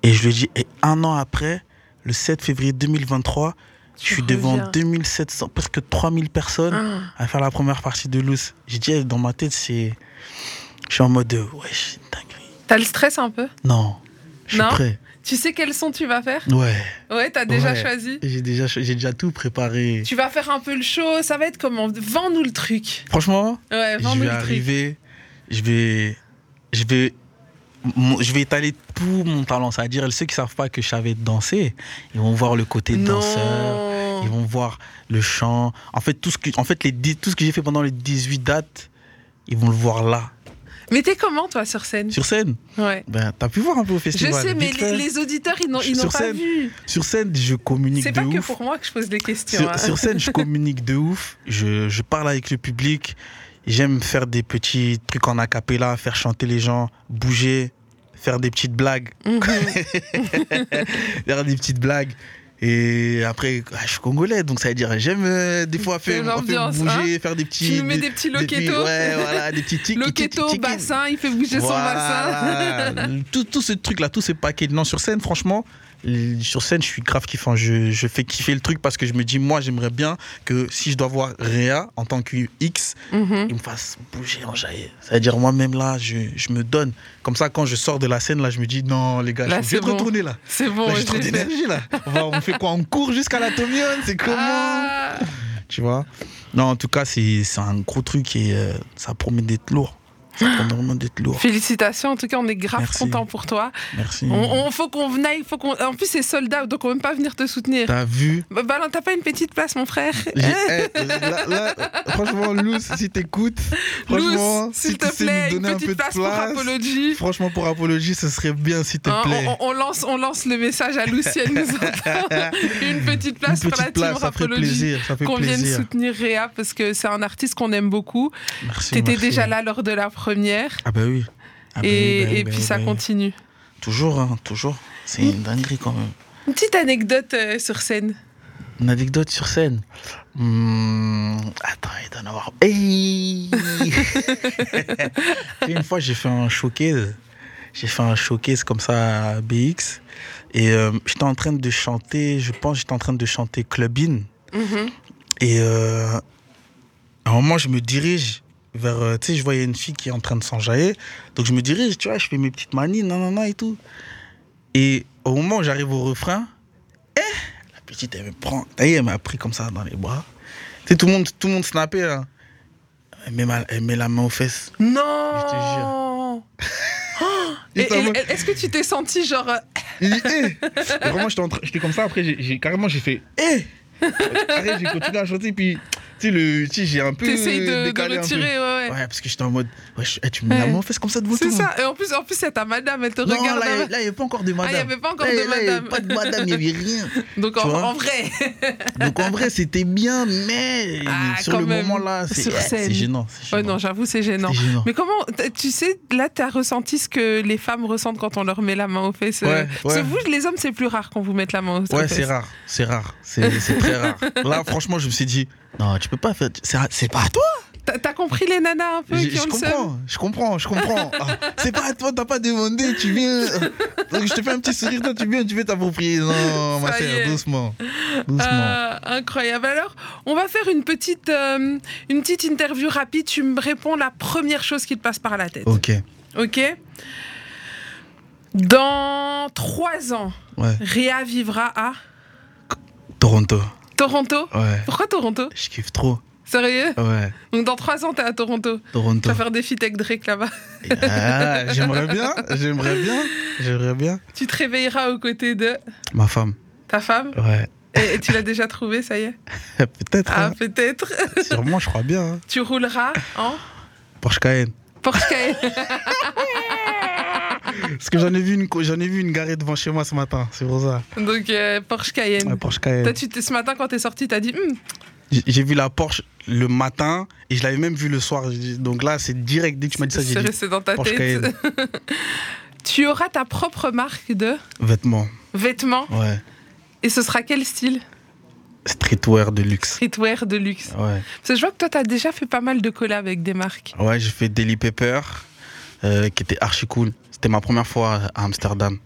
Et je lui ai dit, et un an après, le 7 février 2023, je suis devant reviens. 2700, presque 3000 personnes Ah. à faire la première partie de Loose. J'ai dit, eh, dans ma tête, c'est. Je suis en mode, euh, ouais. T'as le stress un peu? Non, je suis Non? prêt. Tu sais quel son tu vas faire? Ouais, Ouais, t'as déjà Ouais. choisi j'ai déjà, j'ai déjà tout préparé. Tu vas faire un peu le show, ça va être comment? Vends-nous le truc. Franchement, Ouais, je vends-nous vais le truc. arriver, je vais, je vais, mon- je vais étaler tout mon talent. C'est-à-dire, ceux qui savent pas que je savais danser, ils vont voir le côté danseur, ils vont voir le chant. En fait, tout ce que, en fait, les, dix- tout ce que j'ai fait pendant les 18 dates, ils vont le voir là, Mais t'es comment toi sur scène? Sur scène? Ouais. Ben, t'as pu voir un peu au Je festival. sais, mais les, auditeurs, ils n'ont pas scène, vu. Sur scène, je communique C'est de pas que ouf. pour moi que je pose des questions. Sur, hein. sur scène, je communique de ouf. Je, je parle avec le public. J'aime faire des petits trucs en acapella, faire chanter les gens, bouger, faire des petites blagues. Mhm. faire des petites blagues. Et après, ah, je suis congolais, donc ça veut dire j'aime euh, des fois faire, bouger, faire des petits. Tu nous mets des petits loquetos. ouais, voilà, des petits tic Loqueto, tic, bassin, il fait bouger son bassin. Tout, tout ce truc là, tous ces paquets. Non, sur scène, franchement, sur scène, je suis grave kiffant. Je, je fais kiffer le truc parce que je me dis, moi, j'aimerais bien que si je dois voir Réa en tant que X, Mhm. il me fasse bouger, enjailler. C'est-à-dire, moi-même là, je, je me donne. Comme ça, quand je sors de la scène, là, je me dis, non, les gars, Là, je vais bon. retourner là. C'est bon, j'ai trop d'énergie là. On, va- on fait quoi? On court jusqu'à la Tomion C'est comment? Ah. Tu vois? Non, en tout cas, c'est c'est un gros truc et euh, ça promet d'être lourd. Ça vraiment d'être lourd. Félicitations, en tout cas, on est grave Merci. content pour toi. Merci. On, on- faut qu'on aille, faut qu'on. En plus, c'est sold out, donc on va même pas venir te soutenir. T'as vu non, t'as pas une petite place, mon frère eh, là, là, franchement, Luz, si t'écoutes, franchement, si s'il tu te plaît, une donner un peu petite de place pour place, Apology. franchement, pour Apologie, ce serait bien, s'il te Hein, plaît. on, on lance, on lance le message à Lucie, elle nous entend. Une petite place Une pour la petite team place, ça ferait Rapology. plaisir, ça fait Qu'on vienne soutenir Réa parce que c'est un artiste qu'on aime beaucoup. Merci. T'étais déjà là lors de la première Ah bah oui. Ah bah et, oui, bah et bah puis ça continue. Toujours, hein, toujours. C'est une dinguerie quand même. Une petite anecdote euh, sur scène. Une anecdote sur scène. Hmm, attends, il doit en avoir. Hey une fois, j'ai fait un showcase. J'ai fait un showcase comme ça à BX. Et euh, j'étais en train de chanter, je pense, j'étais en train de chanter Clubin. Mhm. Et euh, à un moment, je me dirige vers. euh, tu sais, je voyais une fille qui est en train de s'enjailler. Donc, je me dirige, tu vois, je fais mes petites manies, non, et tout. Et au moment où j'arrive au refrain, eh, la petite, elle me prend. Vu, elle m'a pris comme ça dans les bras. Tu sais, tout le monde, tout le monde snappait, là. Elle met, ma- elle met la main aux fesses. Non Et- ça et- me- Est-ce que tu t'es senti genre. euh, Et Vraiment, j'étais comme ça. Après, j'ai- carrément, j'ai fait, hé Après, j'ai continué à chanter. Puis, Tu sais, le- tu sais, j'ai un peu T'essayes de, de le tirer, ouais, ouais. Ouais, parce que j'étais en mode, ouais, je- eh, tu me mets la Ouais. main aux fesses comme ça tout C'est ça. Et en plus, en plus, c'est ta madame, elle te Non, regarde. là, il n'y avait pas encore de madame. Ah, il y avait pas encore Là, de là, il y avait madame. Pas de madame, il n'y avait rien. Donc en, en vrai, Donc en vrai, c'était bien, mais Ah, sur le même. moment là, c'est eh, gênant. ouais, non, j'avoue, c'est gênant. Mais comment, tu sais, là, tu as ressenti ce que les femmes ressentent quand on leur met la main aux fesses. euh, Ouais, Parce que ouais. vous, les hommes, c'est plus rare qu'on vous mette la main aux Ouais, fesses. c'est rare, c'est rare, c'est très rare. Là, franchement, je me suis dit, non, tu peux pas faire, c'est pas à toi. T'as compris les nanas un peu Je, comprends, je comprends, je comprends. Ah, c'est pas à toi, t'as pas demandé, tu viens. Donc je te fais un petit sourire, toi tu viens, tu veux t'approprier. Non, ma Ça sœur, doucement, doucement. Ah, incroyable. Alors, on va faire une petite, euh, une petite interview rapide. Tu me réponds la première chose qui te passe par la tête. Ok, Ok Dans trois ans, ouais. Réa vivra à Toronto, Toronto. ouais. Pourquoi Toronto Je kiffe trop. Sérieux Ouais, Donc dans trois ans, t'es à Toronto. Tu Toronto. vas faire des feats avec Drake là-bas. Ah, j'aimerais bien, j'aimerais bien, j'aimerais bien. Tu te réveilleras aux côtés de Ma femme, ta femme. ouais. Et, et tu l'as déjà trouvé, ça y est Peut-être, Ah, hein. peut-être. sûrement, je crois bien. hein. tu rouleras en Porsche Cayenne. Porsche Cayenne. Parce que j'en ai vu une, j'en ai vu une garée devant chez moi ce matin, c'est pour ça. Donc euh, Porsche Cayenne. Ouais, Porsche Toi, Cayenne. tu t'es- ce matin, quand t'es sorti, t'as dit Hum, J'ai vu la Porsche le matin et je l'avais même vu le soir. Donc là, c'est direct dès que tu m'as dit ça, j'ai c'est dit resté dans ta Porsche tête. Tu auras ta propre marque de Vêtements. vêtements. Ouais. Et ce sera quel style? Streetwear de luxe. Streetwear de luxe. Ouais. Parce que je vois que toi, t'as déjà fait pas mal de collabs avec des marques. Ouais, j'ai fait Daily Paper euh, qui était archi cool. C'était ma première fois à Amsterdam.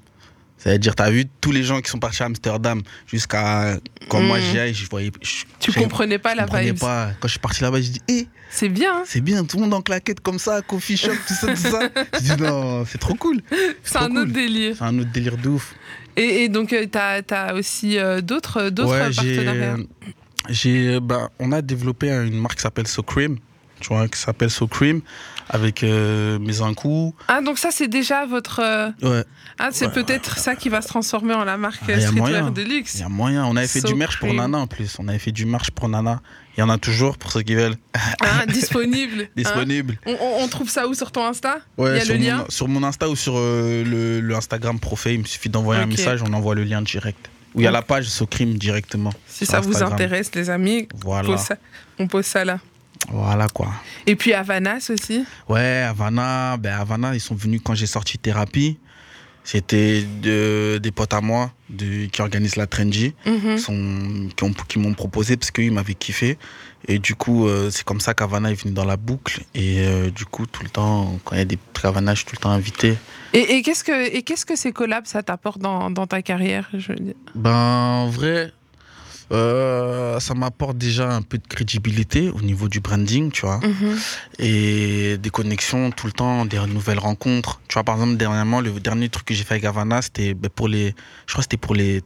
C'est-à-dire, t'as vu tous les gens qui sont partis à Amsterdam jusqu'à quand moi Mhm. j'y aille, je voyais. je- Tu je- comprenais pas je la comprenais vibe. pas. Quand je suis parti là-bas, j'ai dit, hé, C'est bien, hein c'est bien, tout le monde en claquette comme ça, coffee shop, tout ça, tout ça. J'ai dit, non, c'est trop cool. c'est un autre délire. C'est un autre délire de ouf. Et, et donc, euh, t'as as aussi euh, d'autres d'autres Ouais, partenariats? j'ai, ben, on a développé une marque qui s'appelle So Cream, tu vois, qui s'appelle So Cream, avec euh, mes coups. Ah, donc ça, c'est déjà votre. euh, Ouais, Ah, c'est Ouais. peut-être ça qui va se transformer en la marque Ah, y a streetwear moyen. de luxe. il y a moyen. On avait fait So du merch pour. Nana en plus. On avait fait du merch pour Nana. Il y en a toujours pour ceux qui veulent. Ah, disponible. hein. Disponible. On, on- on trouve ça où sur ton Insta? Ouais, Il y a sur, le mon, lien sur mon Insta ou sur euh, le, le Instagram Profé, il me suffit d'envoyer un message, on envoie le lien direct. Ou il y a la page So Cream directement. Si ça vous intéresse, les amis, Voilà. pose ça- on pose ça là. Voilà quoi. Et puis Havanas aussi? Ouais, Havana, ben Havana, ils sont venus quand j'ai sorti Thérapie. C'était de- des potes à moi de, qui organisent la Trendy, sont, qui, ont- qui m'ont proposé parce qu'ils m'avaient kiffé. Et du coup, euh, c'est comme ça qu'Havana est venu dans la boucle. Et euh, du coup, tout le temps, quand il y a des trucs Havana, je suis tout le temps invité. Et, et qu'est-ce que et qu'est-ce que ces collabs ça t'apporte dans, dans ta carrière je veux dire? Ben, en vrai, euh, ça m'apporte déjà un peu de crédibilité au niveau du branding, tu vois. Mhm. et des connexions tout le temps, des nouvelles rencontres. Tu vois, par exemple, dernièrement, le dernier truc que j'ai fait avec Havana, c'était ben, pour les. Je crois que c'était pour les,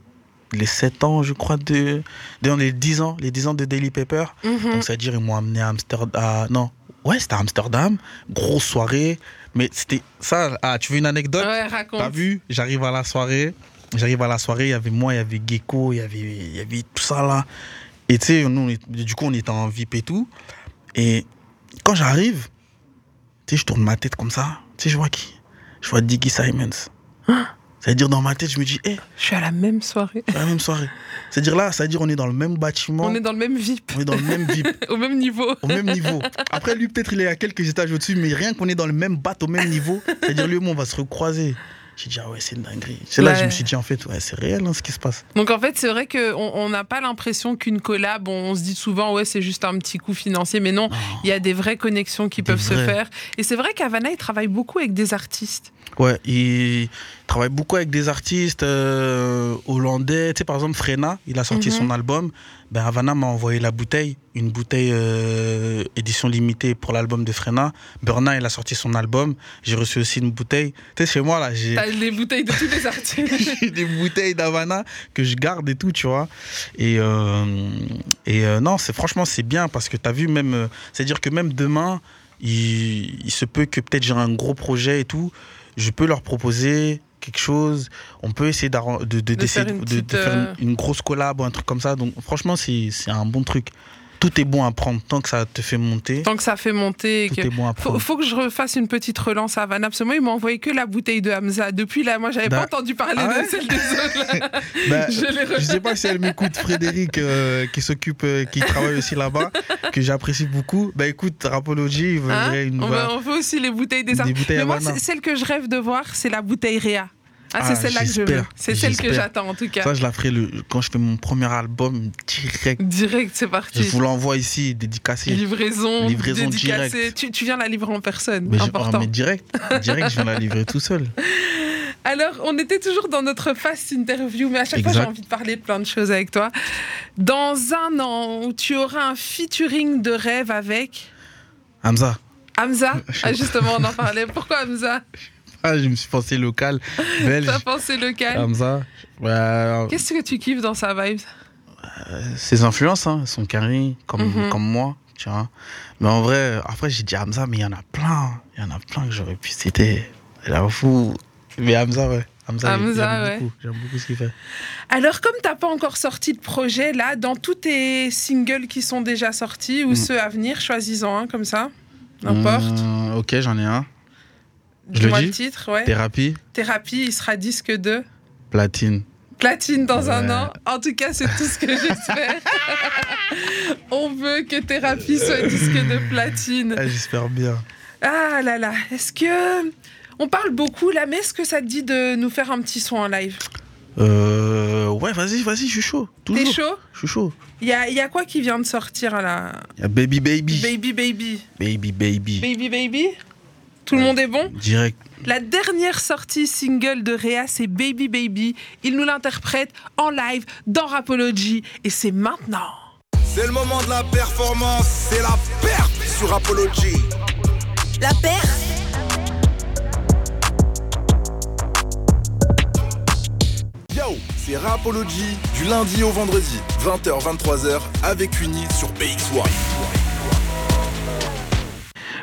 les 7 ans, je crois, de. de les 10 ans, les 10 ans de Daily Paper. Mhm. Donc, c'est-à-dire, ils m'ont amené à Amsterdam. non, ouais, c'était à Amsterdam. Grosse soirée. Mais c'était ça. Ah, tu veux une anecdote? Ouais, raconte. T'as vu? J'arrive à la soirée. J'arrive à la soirée, il y avait moi, il y avait Gecko, il y avait, il y avait tout ça là. Et tu sais, nous, du coup, on était en VIP et tout. Et quand j'arrive, tu sais, je tourne ma tête comme ça. Tu sais, je vois qui? Je vois Diggy Simons. C'est-à-dire, dans ma tête, je me dis, hé, Je suis à la même soirée. la même soirée. C'est-à-dire là, c'est-à-dire, on est dans le même bâtiment. On est dans le même VIP, on est dans le même VIP, au même niveau. au même niveau. Après, lui, peut-être, il est à quelques étages au-dessus, mais rien qu'on est dans le même bateau, au même niveau, c'est-à-dire, lui et moi, on va se recroiser. J'ai dit, ah ouais, c'est une dinguerie. C'est là que je me suis dit, en fait, ouais, c'est réel hein, ce qui se passe. Donc en fait, c'est vrai qu'on on n'a pas l'impression qu'une collab, on, on se dit souvent, ouais, c'est juste un petit coup financier, mais non, il y a des vraies connexions qui Des peuvent se faire. Et c'est vrai qu'Havana, il travaille beaucoup avec des artistes. Ouais, il travaille beaucoup avec des artistes euh, hollandais. Tu sais, par exemple, Frena, il a sorti Mhm. son album. Ben, Havana m'a envoyé la bouteille, une bouteille euh, édition limitée pour l'album de Frena. Burna, il a sorti son album. J'ai reçu aussi une bouteille. Tu sais, chez moi, là, j'ai T'as les bouteilles de tous les artistes. j'ai des bouteilles d'Havana que je garde et tout, tu vois. Et, euh, et non, c'est franchement, c'est bien parce que tu as vu, même. C'est-à-dire que même demain, il, il se peut que peut-être j'ai un gros projet et tout. Je peux leur proposer quelque chose. On peut essayer de, de, De faire une de- de petite, faire euh, une, une grosse collab ou un truc comme ça. Donc, franchement, c'est un bon truc. Tout est bon à prendre tant que ça te fait monter. Tant que ça fait monter. Tout que- est bon à Faut, prendre. faut que je refasse une petite relance à Van. Absolument, il m'a envoyé que la bouteille de Hamza. Depuis là, moi, j'avais Bah, pas entendu parler ah ouais de celle des autres. là. Bah, Je je sais pas si elle m'écoute, Frédéric, euh, qui s'occupe, euh, qui travaille aussi là-bas, que j'apprécie beaucoup. Bah écoute, Rapology, il Hein on, veut, on veut aussi les bouteilles des Des bouteilles Mais moi, celle que je rêve de voir, c'est la bouteille Réa. Ah, c'est Ah, celle-là que je veux. C'est celle que j'attends en tout cas. Ça, je la ferai le, quand je fais mon premier album direct. Direct, c'est Je parti. vous l'envoie ici, dédicacé. Livraison, Livraison dédicacée. Tu, tu viens la livrer en personne. Mais, je- important. ah, mais direct, direct, je viens la livrer tout seul. Alors, on était toujours dans notre fast interview, mais à chaque fois, j'ai envie de parler de plein de choses avec toi. Dans un an, où tu auras un featuring de rêve avec Hamza. Hamza. Ah, justement, on en parlait. Pourquoi Hamza? Je me suis pensé local, belge. T'as pensé lequel Hamza. Ouais, Qu'est-ce que tu kiffes dans sa vibe? Ses influences hein, sont carrées comme, Mhm. comme moi, tu vois. Mais en vrai, après j'ai dit Hamza, mais il y en a plein. Il y en a plein que j'aurais pu citer. Là, fou. Mais Hamza, ouais. Hamza, Hamza, j'aime ouais. beaucoup. J'aime beaucoup ce qu'il fait. Alors, comme t'as pas encore sorti de projet, là, dans tous tes singles qui sont déjà sortis ou Mm. ceux à venir, choisis-en un comme ça. N'importe. Hum, ok, j'en ai un. Je le le titre, ouais. Thérapie, Thérapie, il sera disque de platine. platine dans un an. En tout cas, c'est tout ce que j'espère. On veut que Thérapie soit disque de platine. Ah, J'espère bien. Ah là là, est-ce que... On parle beaucoup là, mais est-ce que ça te dit de nous faire un petit son en live? Euh, ouais, vas-y, vas-y, je suis chaud. T'es chaud? Je suis chaud. Il y a, il y a quoi qui vient de sortir là? Il y a Baby Baby. Baby Baby. Baby Baby. Baby Baby? Tout le monde est bon Direct. La dernière sortie single de Réa, c'est Baby Baby. Il nous l'interprète en live dans Rapology et c'est maintenant. C'est le moment de la performance, c'est la perte sur Apology. La paire Yo, c'est Rapology du lundi au vendredi, 20h, 23h, avec Uni sur BX1.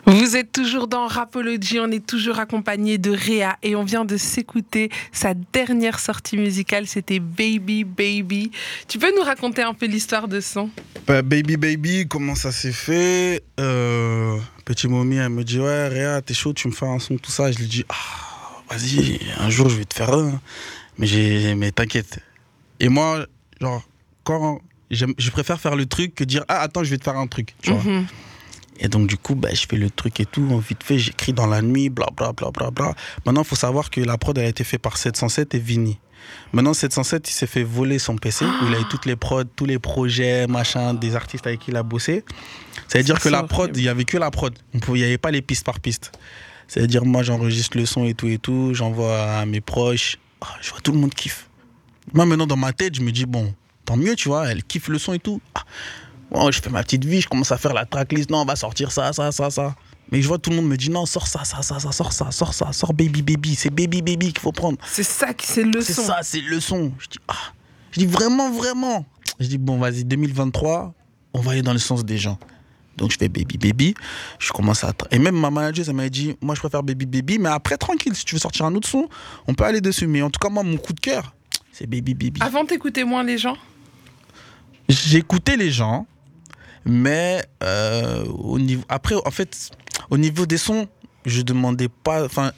Vous êtes toujours dans Rapology, on est toujours accompagné de Réa et on vient de s'écouter sa dernière sortie musicale, c'était Baby Baby. Tu peux nous raconter un peu l'histoire de son? Bah, baby Baby, comment ça s'est fait? Euh, Petit mommy, elle me dit Ouais, Réa, t'es chaud, tu me fais un son, tout ça. Je lui dis Ah, vas-y, un jour je vais te faire un. Mais, mais t'inquiète. Et moi, genre, quand. Je préfère faire le truc que dire Ah, attends, je vais te faire un truc. Tu vois Mhm. Et donc, du coup, bah, je fais le truc et tout. Vite fait, j'écris dans la nuit, bla bla bla bla bla. Maintenant, il faut savoir que la prod, elle a été faite par 707 et Vini. Maintenant, 707, il s'est fait voler son PC où il a eu toutes les prods, tous les projets, machin, des artistes avec qui il a bossé. Ça veut dire que la c'est prod, il y avait que la prod. Il n'y avait pas les pistes par piste. C'est-à-dire, moi, j'enregistre le son et tout et tout. J'envoie à mes proches. Ah, je vois tout le monde kiffe. Moi, maintenant, dans ma tête, je me dis, bon, tant mieux, tu vois, elle kiffe le son et tout. Ah, Bon, je fais ma petite vie, je commence à faire la tracklist. Non, on va sortir ça, ça, ça, ça. Mais je vois tout le monde me dit non, sors ça, ça, ça, ça, sors ça, sors ça, sors baby, baby. C'est baby, baby qu'il faut prendre. C'est ça qui c'est le C'est son. ça, c'est le son. Je dis, ah. Je dis vraiment, vraiment. Je dis, bon, vas-y, 2023, on va aller dans le sens des gens. Donc je fais baby, baby. Je commence à. Et même ma manager, ça m'a dit, moi je préfère baby, baby. Mais après, tranquille, si tu veux sortir un autre son, on peut aller dessus. Mais en tout cas, moi, mon coup de cœur, c'est baby, baby. Avant, t'écoutais moins les gens? J'écoutais les gens, mais euh, au niveau, après, en fait, au niveau des sons, je demandais pas. Enfin,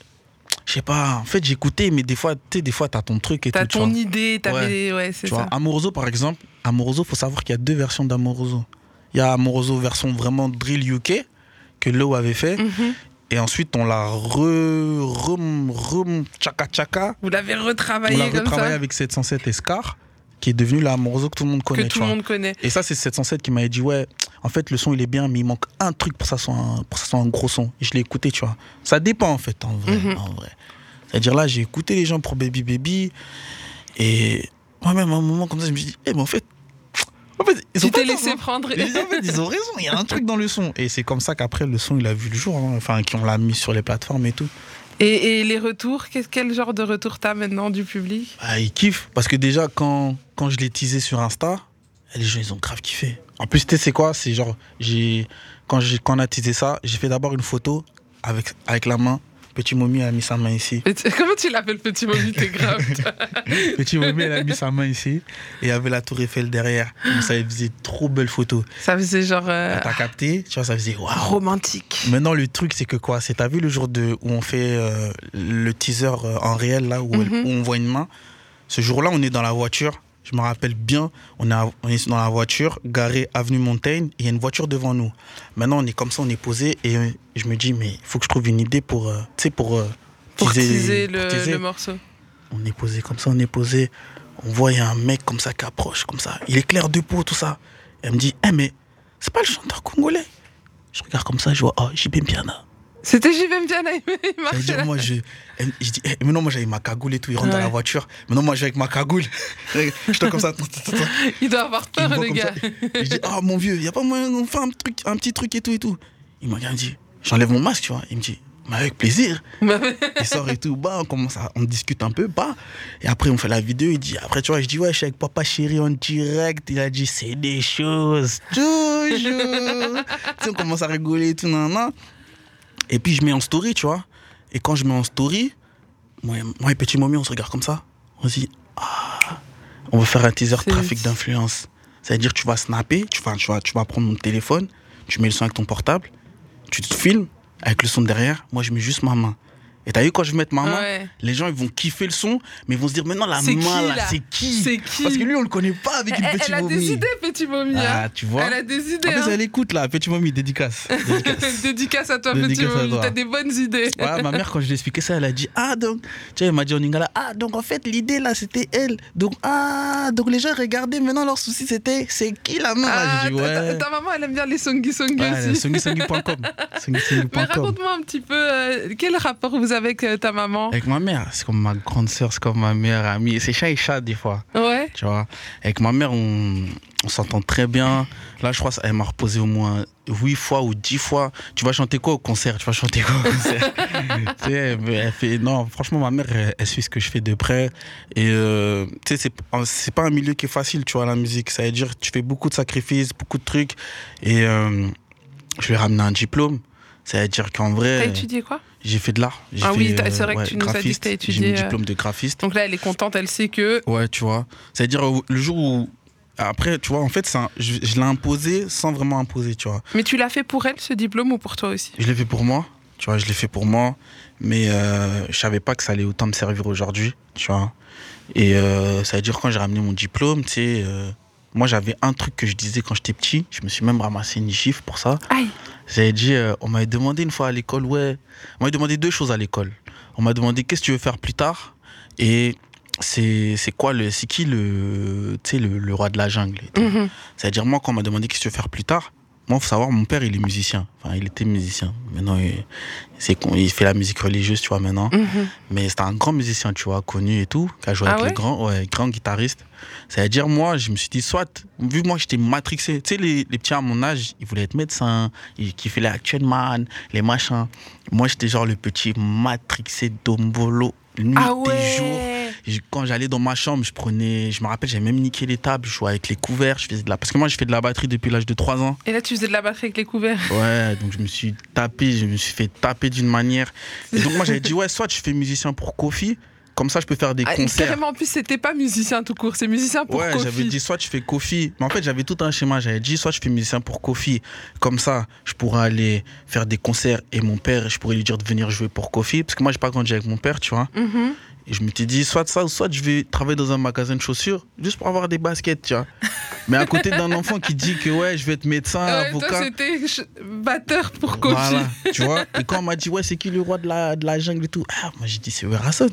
je sais pas. En fait, j'écoutais, mais des fois, tu des fois, t'as ton truc et T'as tu ton idée, t'avais. Ouais, c'est Tu ça. vois, Amoroso, par exemple, Amoroso, faut savoir qu'il y a deux versions d'Amoroso. Il y a Amoroso version vraiment drill UK que Low avait fait, Mhm. et ensuite on l'a re, re, re, tchaka tchaka, Vous l'avez on retravaillé l'a comme retravaillé ça avec 707 et Scar, qui est devenu la Amoroso que tout le monde connaît. Que tout le monde connaît. Et ça, c'est 707 qui m'avait dit Ouais, en fait, le son il est bien, mais il manque un truc pour que ça soit un, pour que ça soit un gros son. Et je l'ai écouté, tu vois. Ça dépend, en fait, en vrai. Mhm. en vrai. C'est-à-dire là, j'ai écouté les gens pour Baby Baby. Et moi-même, à un moment comme ça, je me suis dit Eh, mais en fait, en fait ils ont pas laissé hein. prendre. En fait, ils ont raison, il y a un truc dans le son. Et c'est comme ça qu'après, le son, il a vu le jour. hein. Enfin, qu'on l'a mis sur les plateformes et tout. Et, les retours, quel, genre de retour t'as maintenant du public? Ah, ils kiffent. Parce que déjà, quand, je l'ai teasé sur Insta, les gens, ils ont grave kiffé. En plus, tu sais, c'est quoi? C'est genre, quand, quand on a teasé ça, j'ai fait d'abord une photo avec, avec la main Petit Momi a mis sa main ici. Et Comment tu l'appelles petit Momi T'es grave. Petit Momi, elle a mis sa main ici. Et il y avait la Tour Eiffel derrière. Ça, faisait trop belle photo. Ça faisait genre euh, T'as capté Tu vois, ça faisait waouh. romantique. Maintenant, le truc, c'est que quoi? C'est, t'as vu le jour de, où on fait euh, le teaser euh, en réel, là, où, elle- Mhm. où on voit une main? Ce jour-là, on est dans la voiture. Je me rappelle bien, on, est à- on est dans la voiture, garé avenue Montaigne, il y a une voiture devant nous. Maintenant, on est comme ça, on est posé, et euh, je me dis, mais il faut que je trouve une idée pour, euh, tu sais, pour, euh, Pour teaser- teaser pour le, teaser. le morceau. On est posé comme ça, on est posé. On voit, il y a un mec comme ça qui approche, comme ça. Il est clair de peau, tout ça. Elle me dit, eh, mais c'est pas le chanteur congolais. Je regarde comme ça, je vois, oh, JB Mpiana. C'était JV Mdiana, il marchait dire, moi, je, je dis, eh, maintenant, moi, j'avais ma cagoule et tout. Il rentre dans la voiture. Maintenant, moi, je vais avec ma cagoule. je suis comme ça. Il doit avoir peur, le gars. ça. Je dis, ah, mon vieux, il n'y a pas moyen qu'on fait un, truc, un petit truc et tout et tout. Il m'a dit, j'enlève mon masque, tu vois. Il me dit, mais avec plaisir. Bah, Il sort et tout. Bah, on commence à, on discute un peu, bah. Et après, on fait la vidéo. Il dit, après, tu vois, je dis, ouais, je suis avec papa chéri en direct. Il a dit, c'est des choses. Toujours. tu sais, on commence à rigoler et tout, nan, nan. Et puis, je mets en story, tu vois. Et quand je mets en story, moi, et- moi et Petit Mommy, on se regarde comme ça. On se dit, ah, on va faire un teaser trafic d'influence. C'est-à-dire, tu vas snapper, tu vas, tu, vas, tu vas prendre mon téléphone, tu mets le son avec ton portable, tu te filmes avec le son derrière. Moi, je mets juste ma main. Et t'as vu, quand je vais mettre ma main, Ouais. les gens ils vont kiffer le son, mais ils vont se dire maintenant la main qui, là, là c'est qui C'est qui Parce que lui on le connaît pas avec une Elle, petite elle a momie. des idées, petit Momi. Ah, hein. tu vois. Elle a des idées. En plus hein. elle écoute là, petit momie dédicace. dédicace. Dédicace à toi, petit Dédicace à Momi. toi. T'as des bonnes idées. Ma mère quand je lui ai expliqué ça, elle a dit ah donc, tu sais, elle m'a dit en lingala ah donc en fait l'idée là c'était elle. Donc ah donc les gens regardaient maintenant leur souci c'était c'est qui la main là Ah, dit ouais. ta, maman, elle aime bien les songi songi Ouais, aussi. Mais raconte-moi un petit peu, euh, quel rapport vous avec euh, ta maman? Avec ma mère, c'est comme ma grande sœur, c'est comme ma meilleure amie. C'est chat et chat des fois. Ouais. Tu vois, avec ma mère, on, on s'entend très bien. Là, je crois qu'elle m'a reposé au moins 8 fois ou 10 fois. Tu vas chanter quoi au concert? Tu vas chanter quoi au concert? Tu sais, elle fait, Non, franchement, ma mère, elle, elle suit ce que je fais de près. Et euh, tu sais, c'est, c'est pas un milieu qui est facile, tu vois, la musique. Ça veut dire que tu fais beaucoup de sacrifices, beaucoup de trucs. Et euh, je lui ai ramené un diplôme. Ça veut dire qu'en vrai, T'as étudié quoi? j'ai fait de l'art. J'ai Ah fait, oui, c'est vrai que tu nous as dit que t'as J'ai étudié, mon euh, diplôme de graphiste. Donc là, elle est contente, elle sait que. Ouais, tu vois. C'est-à-dire, euh, le jour où. Après, tu vois, en fait, c'est un- je, je l'ai imposé sans vraiment imposer, tu vois. Mais tu l'as fait pour elle, ce diplôme, ou pour toi aussi? Je l'ai fait pour moi, tu vois, je l'ai fait pour moi. Mais euh, je savais pas que ça allait autant me servir aujourd'hui, tu vois. Et euh, ça veut dire, quand j'ai ramené mon diplôme, tu sais, euh, moi, j'avais un truc que je disais quand j'étais petit. Je me suis même ramassé une chiffre pour ça. Aïe J'avais dit, euh, on m'avait demandé une fois à l'école, ouais. On m'avait demandé deux choses à l'école. On m'a demandé qu'est-ce que tu veux faire plus tard? Et c'est c'est quoi le c'est qui le tu sais le, le roi de la jungle. Mhm. C'est-à-dire moi quand on m'a demandé qu'est-ce que tu veux faire plus tard, moi faut savoir mon père il est musicien. Enfin, il était musicien. Maintenant il, il fait la musique religieuse, tu vois maintenant. Mhm. Mais c'était un grand musicien, tu vois, connu et tout, qui a joué Ah avec ouais les grands, ouais, grands guitaristes. C'est-à-dire, moi, je me suis dit, soit, vu que moi, j'étais matrixé, tu sais, les, les petits à mon âge, ils voulaient être médecins, ils kiffaient les action man, les machins. Moi, j'étais genre le petit matrixé dombolo, nuit Ah ouais Et Quand j'allais dans ma chambre, je prenais, je me rappelle, j'avais même niqué les tables, je jouais avec les couverts, je faisais de la, parce que moi, je fais de la batterie depuis l'âge de 3 ans. Et là, tu faisais de la batterie avec les couverts. Ouais, donc je me suis tapé, je me suis fait taper d'une manière. Et donc moi j'avais dit ouais, soit je fais musicien pour Kofi, comme ça je peux faire des Ah, concerts. carrément, en plus, c'était pas musicien tout court, c'est musicien pour Ouais, Kofi. j'avais dit soit je fais Kofi, mais en fait j'avais tout un schéma. J'avais dit soit je fais musicien pour Kofi, comme ça je pourrais aller faire des concerts et mon père, je pourrais lui dire de venir jouer pour Kofi, parce que moi j'ai pas grandi avec mon père, tu vois. Mhm. Et je me suis dit soit ça, soit je vais travailler dans un magasin de chaussures juste pour avoir des baskets, tu vois. Mais à côté d'un enfant qui dit que ouais, je vais être médecin, Ouais, avocat. c'était batteur pour Kofi. Voilà, tu vois. Et quand on m'a dit, ouais, c'est qui le roi de la, de la jungle et tout, ah, moi j'ai dit, c'est Werason.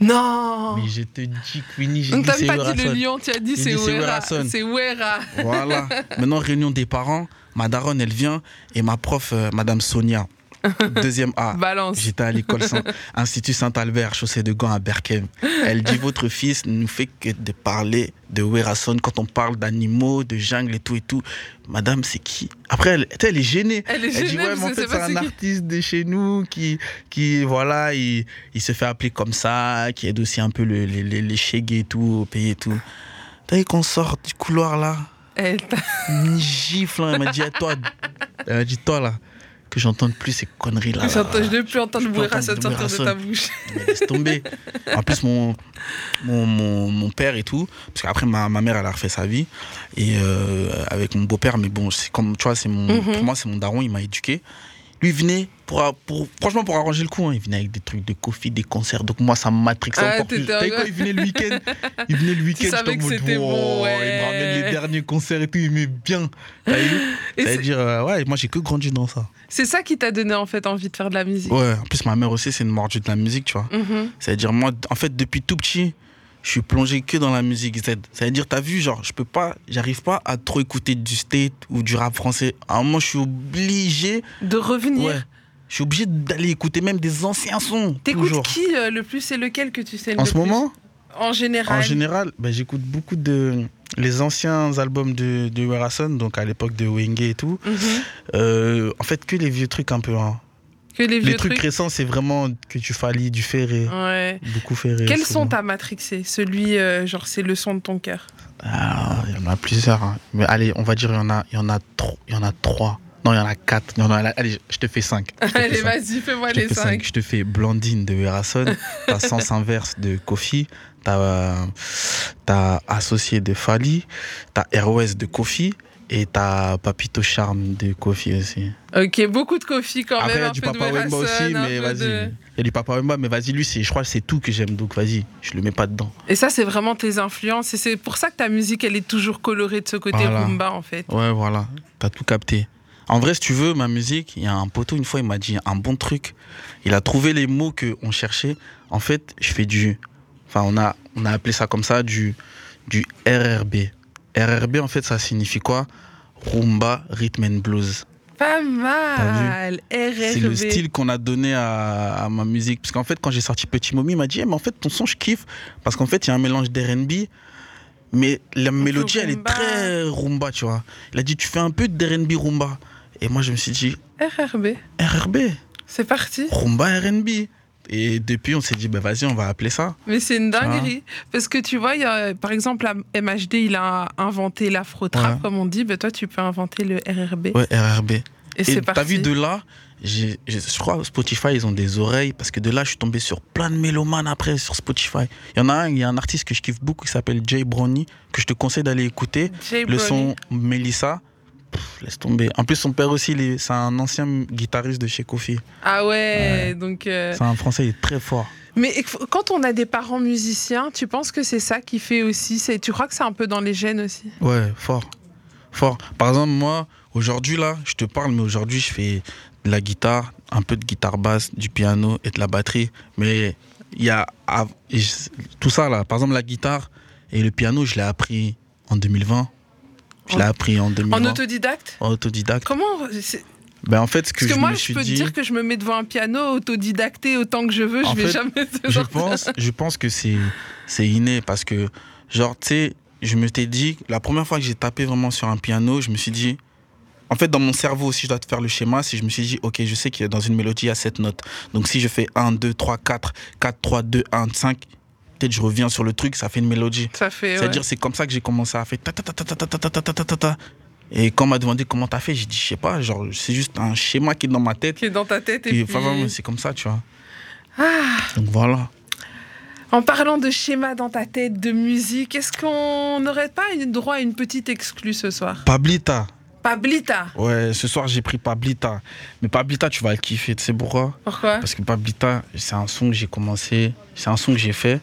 Non Mais je te dis, Queenie, j'ai dit, c'est pas dit le lion, tu as dit c'est Wera. C'est Wera. Voilà. Maintenant, réunion des parents, ma daronne, elle vient, et ma prof, euh, Madame Sonia, deuxième A. Balance. J'étais à l'école Saint- Institut Saint-Albert, chaussée de Gand à Berkem. Elle dit Votre fils ne fait que de parler de Werason quand on parle d'animaux, de jungle et tout et tout. Madame, c'est qui? Après, elle, elle est gênée. Elle est Elle dit gênée ouais, mais en fait, c'est un artiste de chez nous qui, qui voilà, il, il se fait appeler comme ça, qui aide aussi un peu le- les, les, et tout, au pays et tout. T'as vu qu'on sort du couloir là Elle Une gifle, hein. elle m'a dit, toi, elle m'a dit, toi là, que j'entende plus ces conneries là. Que j'entends- je ne veux plus entendre Bouira sortir de ta bouche. Laisse tomber. En plus, mon, mon, mon, mon père et tout, parce qu'après, ma, ma mère, elle a refait sa vie. Et euh, avec mon beau-père, mais bon, c'est comme, tu vois, c'est mon, Mhm. pour moi, c'est mon daron, il m'a éduqué. Lui, il venait, pour, pour, franchement, pour arranger le coup, hein, il venait avec des trucs de coffee, des concerts. Donc, moi, ça me matrixait Ah, encore plus. T'as quand il venait le week-end Il venait le week-end, j'étais en mode, bon, ouais. Il me ramène les derniers concerts et tout, il met bien. C'est-à-dire, euh, ouais, moi, j'ai que grandi dans ça. C'est ça qui t'a donné en fait envie de faire de la musique. Ouais, en plus, ma mère aussi, c'est une mordue de la musique, tu vois. Mhm. C'est-à-dire, moi, en fait, depuis tout petit, je suis plongé que dans la musique Z. C'est-à-dire, t'as vu, genre, je peux pas, j'arrive pas à trop écouter du state ou du rap français. À un moment, je suis obligé, De revenir. ouais, je suis obligé d'aller écouter même des anciens sons. T'écoutes qui euh, le plus? Et lequel que tu sais le En ce plus? moment, En général. en général, ben, j'écoute beaucoup de les anciens albums de, de Werason, donc à l'époque de Wenge et tout. Mhm. Euh, en fait, que les vieux trucs un peu. hein. Que les vieux Les trucs, récents, c'est vraiment que tu fallis du ferré. Ouais. Beaucoup ferré. Quel souvent. son t'a matrixé Celui, euh, genre, c'est le son de ton cœur. Ah, il y en a plusieurs. hein. Mais allez, on va dire il y en a, il y en a trop, il y en a trois. Non, il y en a quatre. En a- allez, je te fais cinq. Te Allez, vas-y, fais-moi les fais cinq. cinq. Je te fais Blandine de Werason, t'as Sens Inverse de Kofi, t'as euh, Associé de Fali, t'as Airways de Kofi et t'as Papito Charme de Kofi aussi. Ok, beaucoup de Kofi quand Après, il y même. a du Papa Wemba aussi, mais vas-y. de- Il y a du Papa Wemba, mais vas-y, lui, c'est- je crois que c'est tout que j'aime, donc vas-y, je le mets pas dedans. Et ça, c'est vraiment tes influences. Et c'est pour ça que ta musique, elle est toujours colorée de ce côté Voilà. rumba, en fait. Ouais, voilà, t'as tout capté. En vrai, si tu veux, ma musique, il y a un poteau, une fois, il m'a dit un bon truc. Il a trouvé les mots qu'on cherchait. En fait, je fais du. Enfin, on a, on a appelé ça comme ça, du, du RRB. RRB, en fait, ça signifie quoi? Rumba, Rhythm and Blues. Pas mal. RRB. C'est le style qu'on a donné à, à ma musique. Parce qu'en fait, quand j'ai sorti Petit Mommy, il m'a dit, Eh, mais en fait, ton son, je kiffe. Parce qu'en fait, il y a un mélange d'RB. Mais la mélodie, elle est très rumba, tu vois. Il a dit, tu fais un peu d'RB rumba. Et moi, je me suis dit, RRB. RRB, C'est parti. rumba RB. Et depuis, on s'est dit, bah, vas-y, on va appeler ça. Mais c'est une dinguerie. Parce que tu vois, y a, par exemple, la MHD, il a inventé l'afro-trap, Ouais. comme on dit. Ben, toi, tu peux inventer le RRB. Ouais, RRB. Et, Et c'est t'as parti. vu de là, je crois Spotify, ils ont des oreilles. Parce que de là, je suis tombé sur plein de mélomanes après sur Spotify. Il y en a un, il y a un artiste que je kiffe beaucoup qui s'appelle Jay Brownie, que je te conseille d'aller écouter. Jay Le Brownie. son Melissa. Pff, laisse tomber. En plus, son père aussi, c'est un ancien guitariste de chez Kofi. Ah ouais, donc. euh, C'est un français, il est très fort. Mais quand on a des parents musiciens, tu penses que c'est ça qui fait aussi c'est- Tu crois que c'est un peu dans les gènes aussi? Ouais, fort. Fort. Par exemple, moi, aujourd'hui, là, je te parle, mais aujourd'hui, je fais de la guitare, un peu de guitare basse, du piano et de la batterie. Mais il y a tout ça, là. Par exemple, la guitare et le piano, je l'ai appris en 2020. Je l'ai En- appris en 2020. En autodidacte? En autodidacte. Comment Ben, en fait, ce que, Parce que je moi, me je suis peux te dit. dire que je me mets devant un piano, autodidacté autant que je veux, En je vais fait, jamais te je pense, je pense que c'est c'est inné parce que, genre, tu sais, je me t'ai dit, la première fois que j'ai tapé vraiment sur un piano, je me suis dit, en fait, dans mon cerveau aussi, je dois te faire le schéma, si je me suis dit, ok, je sais que dans une mélodie, il y a sept notes. Donc si je fais 1, 2, 3, 4, 4, 3, 2, 1, 5, peut-être je reviens sur le truc, ça fait une mélodie. Ça fait. ouais. C'est-à-dire, c'est comme ça que j'ai commencé à faire ta ta ta ta ta ta ta ta ta ta. Et quand on m'a demandé comment t'as fait, j'ai dit, je sais pas, genre, c'est juste un schéma qui est dans ma tête. Qui est dans ta tête. Et Et puis... enfin, c'est comme ça, tu vois. Ah, Donc voilà. en parlant de schéma dans ta tête, de musique, est-ce qu'on n'aurait pas droit à une petite exclue ce soir Pablita. Pablita. Ouais, ce soir j'ai pris Pablita. Mais Pablita, tu vas le kiffer, tu sais pourquoi? Pourquoi? Parce que Pablita, c'est un son que j'ai commencé, c'est un son que j'ai fait,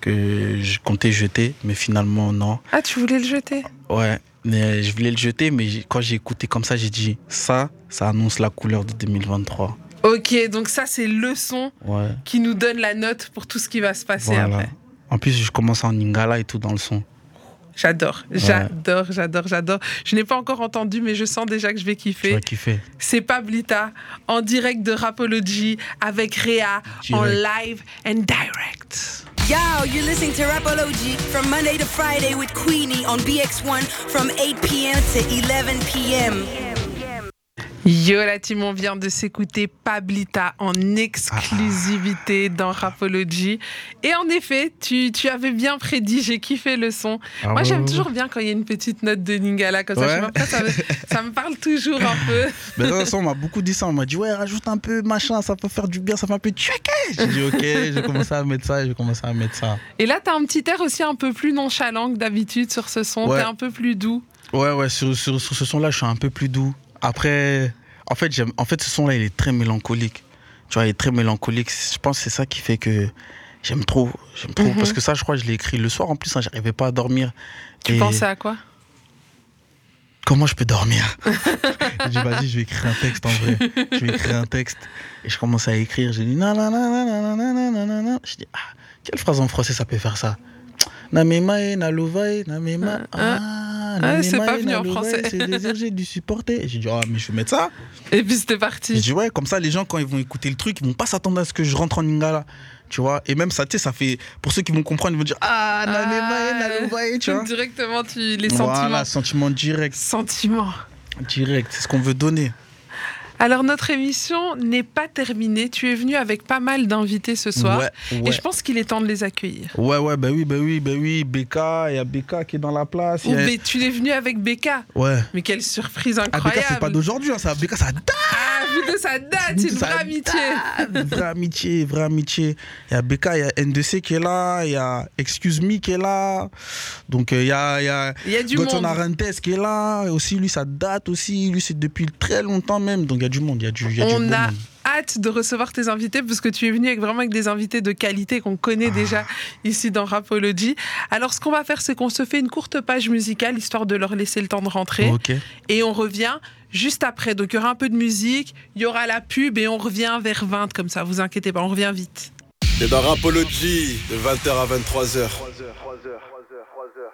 que je comptais jeter, mais finalement non. Ah, tu voulais le jeter? Ouais, mais je voulais le jeter, mais quand j'ai écouté comme ça, j'ai dit ça, ça annonce la couleur de 2023. Ok, donc ça, c'est le son Ouais, qui nous donne la note pour tout ce qui va se passer voilà. après. En plus, je commence en Ingala et tout dans le son. J'adore, j'adore, j'adore, j'adore. Je n'ai pas encore entendu, mais je sens déjà que je vais Tu kiffer. vas kiffer. C'est Pablita en direct de Rapology avec Réa en live and direct. Yo, you're listening to Rapology from Monday to Friday with Queenie on BX1 from 8 p.m. to 11 p.m. Yo la team, on vient de s'écouter Pablita en exclusivité dans Rapology. Et en effet, tu, tu avais bien prédit, j'ai kiffé le son. Ah Moi j'aime toujours bien quand il y a une petite note de Ningala comme ça. Je sais Ouais. pas pourquoi ça, me, ça me parle toujours un peu. Mais de toute façon, on m'a beaucoup dit ça. On m'a dit, ouais, rajoute un peu machin, ça peut faire du bien, ça fait un peu tchèque. J'ai dit, ok, j'ai commencé à mettre ça, j'ai commencé à mettre ça. Et là, t'as un petit air aussi un peu plus nonchalant que d'habitude sur ce son. Ouais. T'es un peu plus doux. Ouais, ouais, sur, sur, sur ce son-là, je suis un peu plus doux. Après, en fait, j'aime, en fait, ce son-là, il est très mélancolique. Tu vois, il est très mélancolique. Je pense que c'est ça qui fait que j'aime trop. J'aime trop. Mhm. Parce que ça, je crois que je l'ai écrit le soir. En plus, hein, j'arrivais pas à dormir. Tu Et pensais à quoi Comment je peux dormir J'ai dit, vas-y, je vais écrire un texte en vrai. Je vais écrire un texte. Et je commence à écrire. J'ai dit, nananananananananana. Je dis, ah, quelle phrase en français ça peut faire ça Namemae, naluvae, namema. Ah, Ah, c'est pas venu en français. C'est désir, j'ai dû supporter. J'ai dit, ah, mais je vais mettre ça. Et puis c'était J'ai parti. dit, ouais, comme ça, les gens, quand ils vont écouter le truc, ils vont pas s'attendre à ce que je rentre en lingala. Tu vois Et même ça, tu sais, ça fait. Pour ceux qui vont comprendre, ils vont dire, ah, namemae, naluvae, tu vois Directement, tu, les sentiments. Voilà, sentiment direct. Sentiments. Direct, c'est ce qu'on veut donner. Alors notre émission n'est pas terminée. Tu es venu avec pas mal d'invités ce soir. Ouais, Et je pense qu'il est temps de les accueillir. Ouais, ouais, bah oui, bah oui, bah oui. Beka, il y a Beka qui est dans la place. a- tu es venu avec Becca. Ouais. Mais quelle surprise Ah, incroyable. c'est pas d'aujourd'hui, hein, ça. Beka, ça date. Ah, sa date, c'est une vraie amitié. Vraie amitié, vraie amitié. Il y a Beka, il y a N2C qui est là, il y a Excuse Me qui est là. Donc, euh, il y a, il y a Il y a du Godson monde. Arantes qui est là. Et aussi, lui, ça date aussi. Lui, c'est depuis très longtemps même. Donc, il y a du monde, il y a du, y a On a monde. hâte de recevoir tes invités parce que tu es venu avec vraiment avec des invités de qualité qu'on connaît Ah. déjà ici dans Rapology. Alors ce qu'on va faire c'est qu'on se fait une courte page musicale histoire de leur laisser le temps de rentrer et on revient juste après. Donc il y aura un peu de musique, il y aura la pub et on revient vers 20 comme ça, vous inquiétez pas, on revient vite. C'est dans Rapology de 20h à 23h.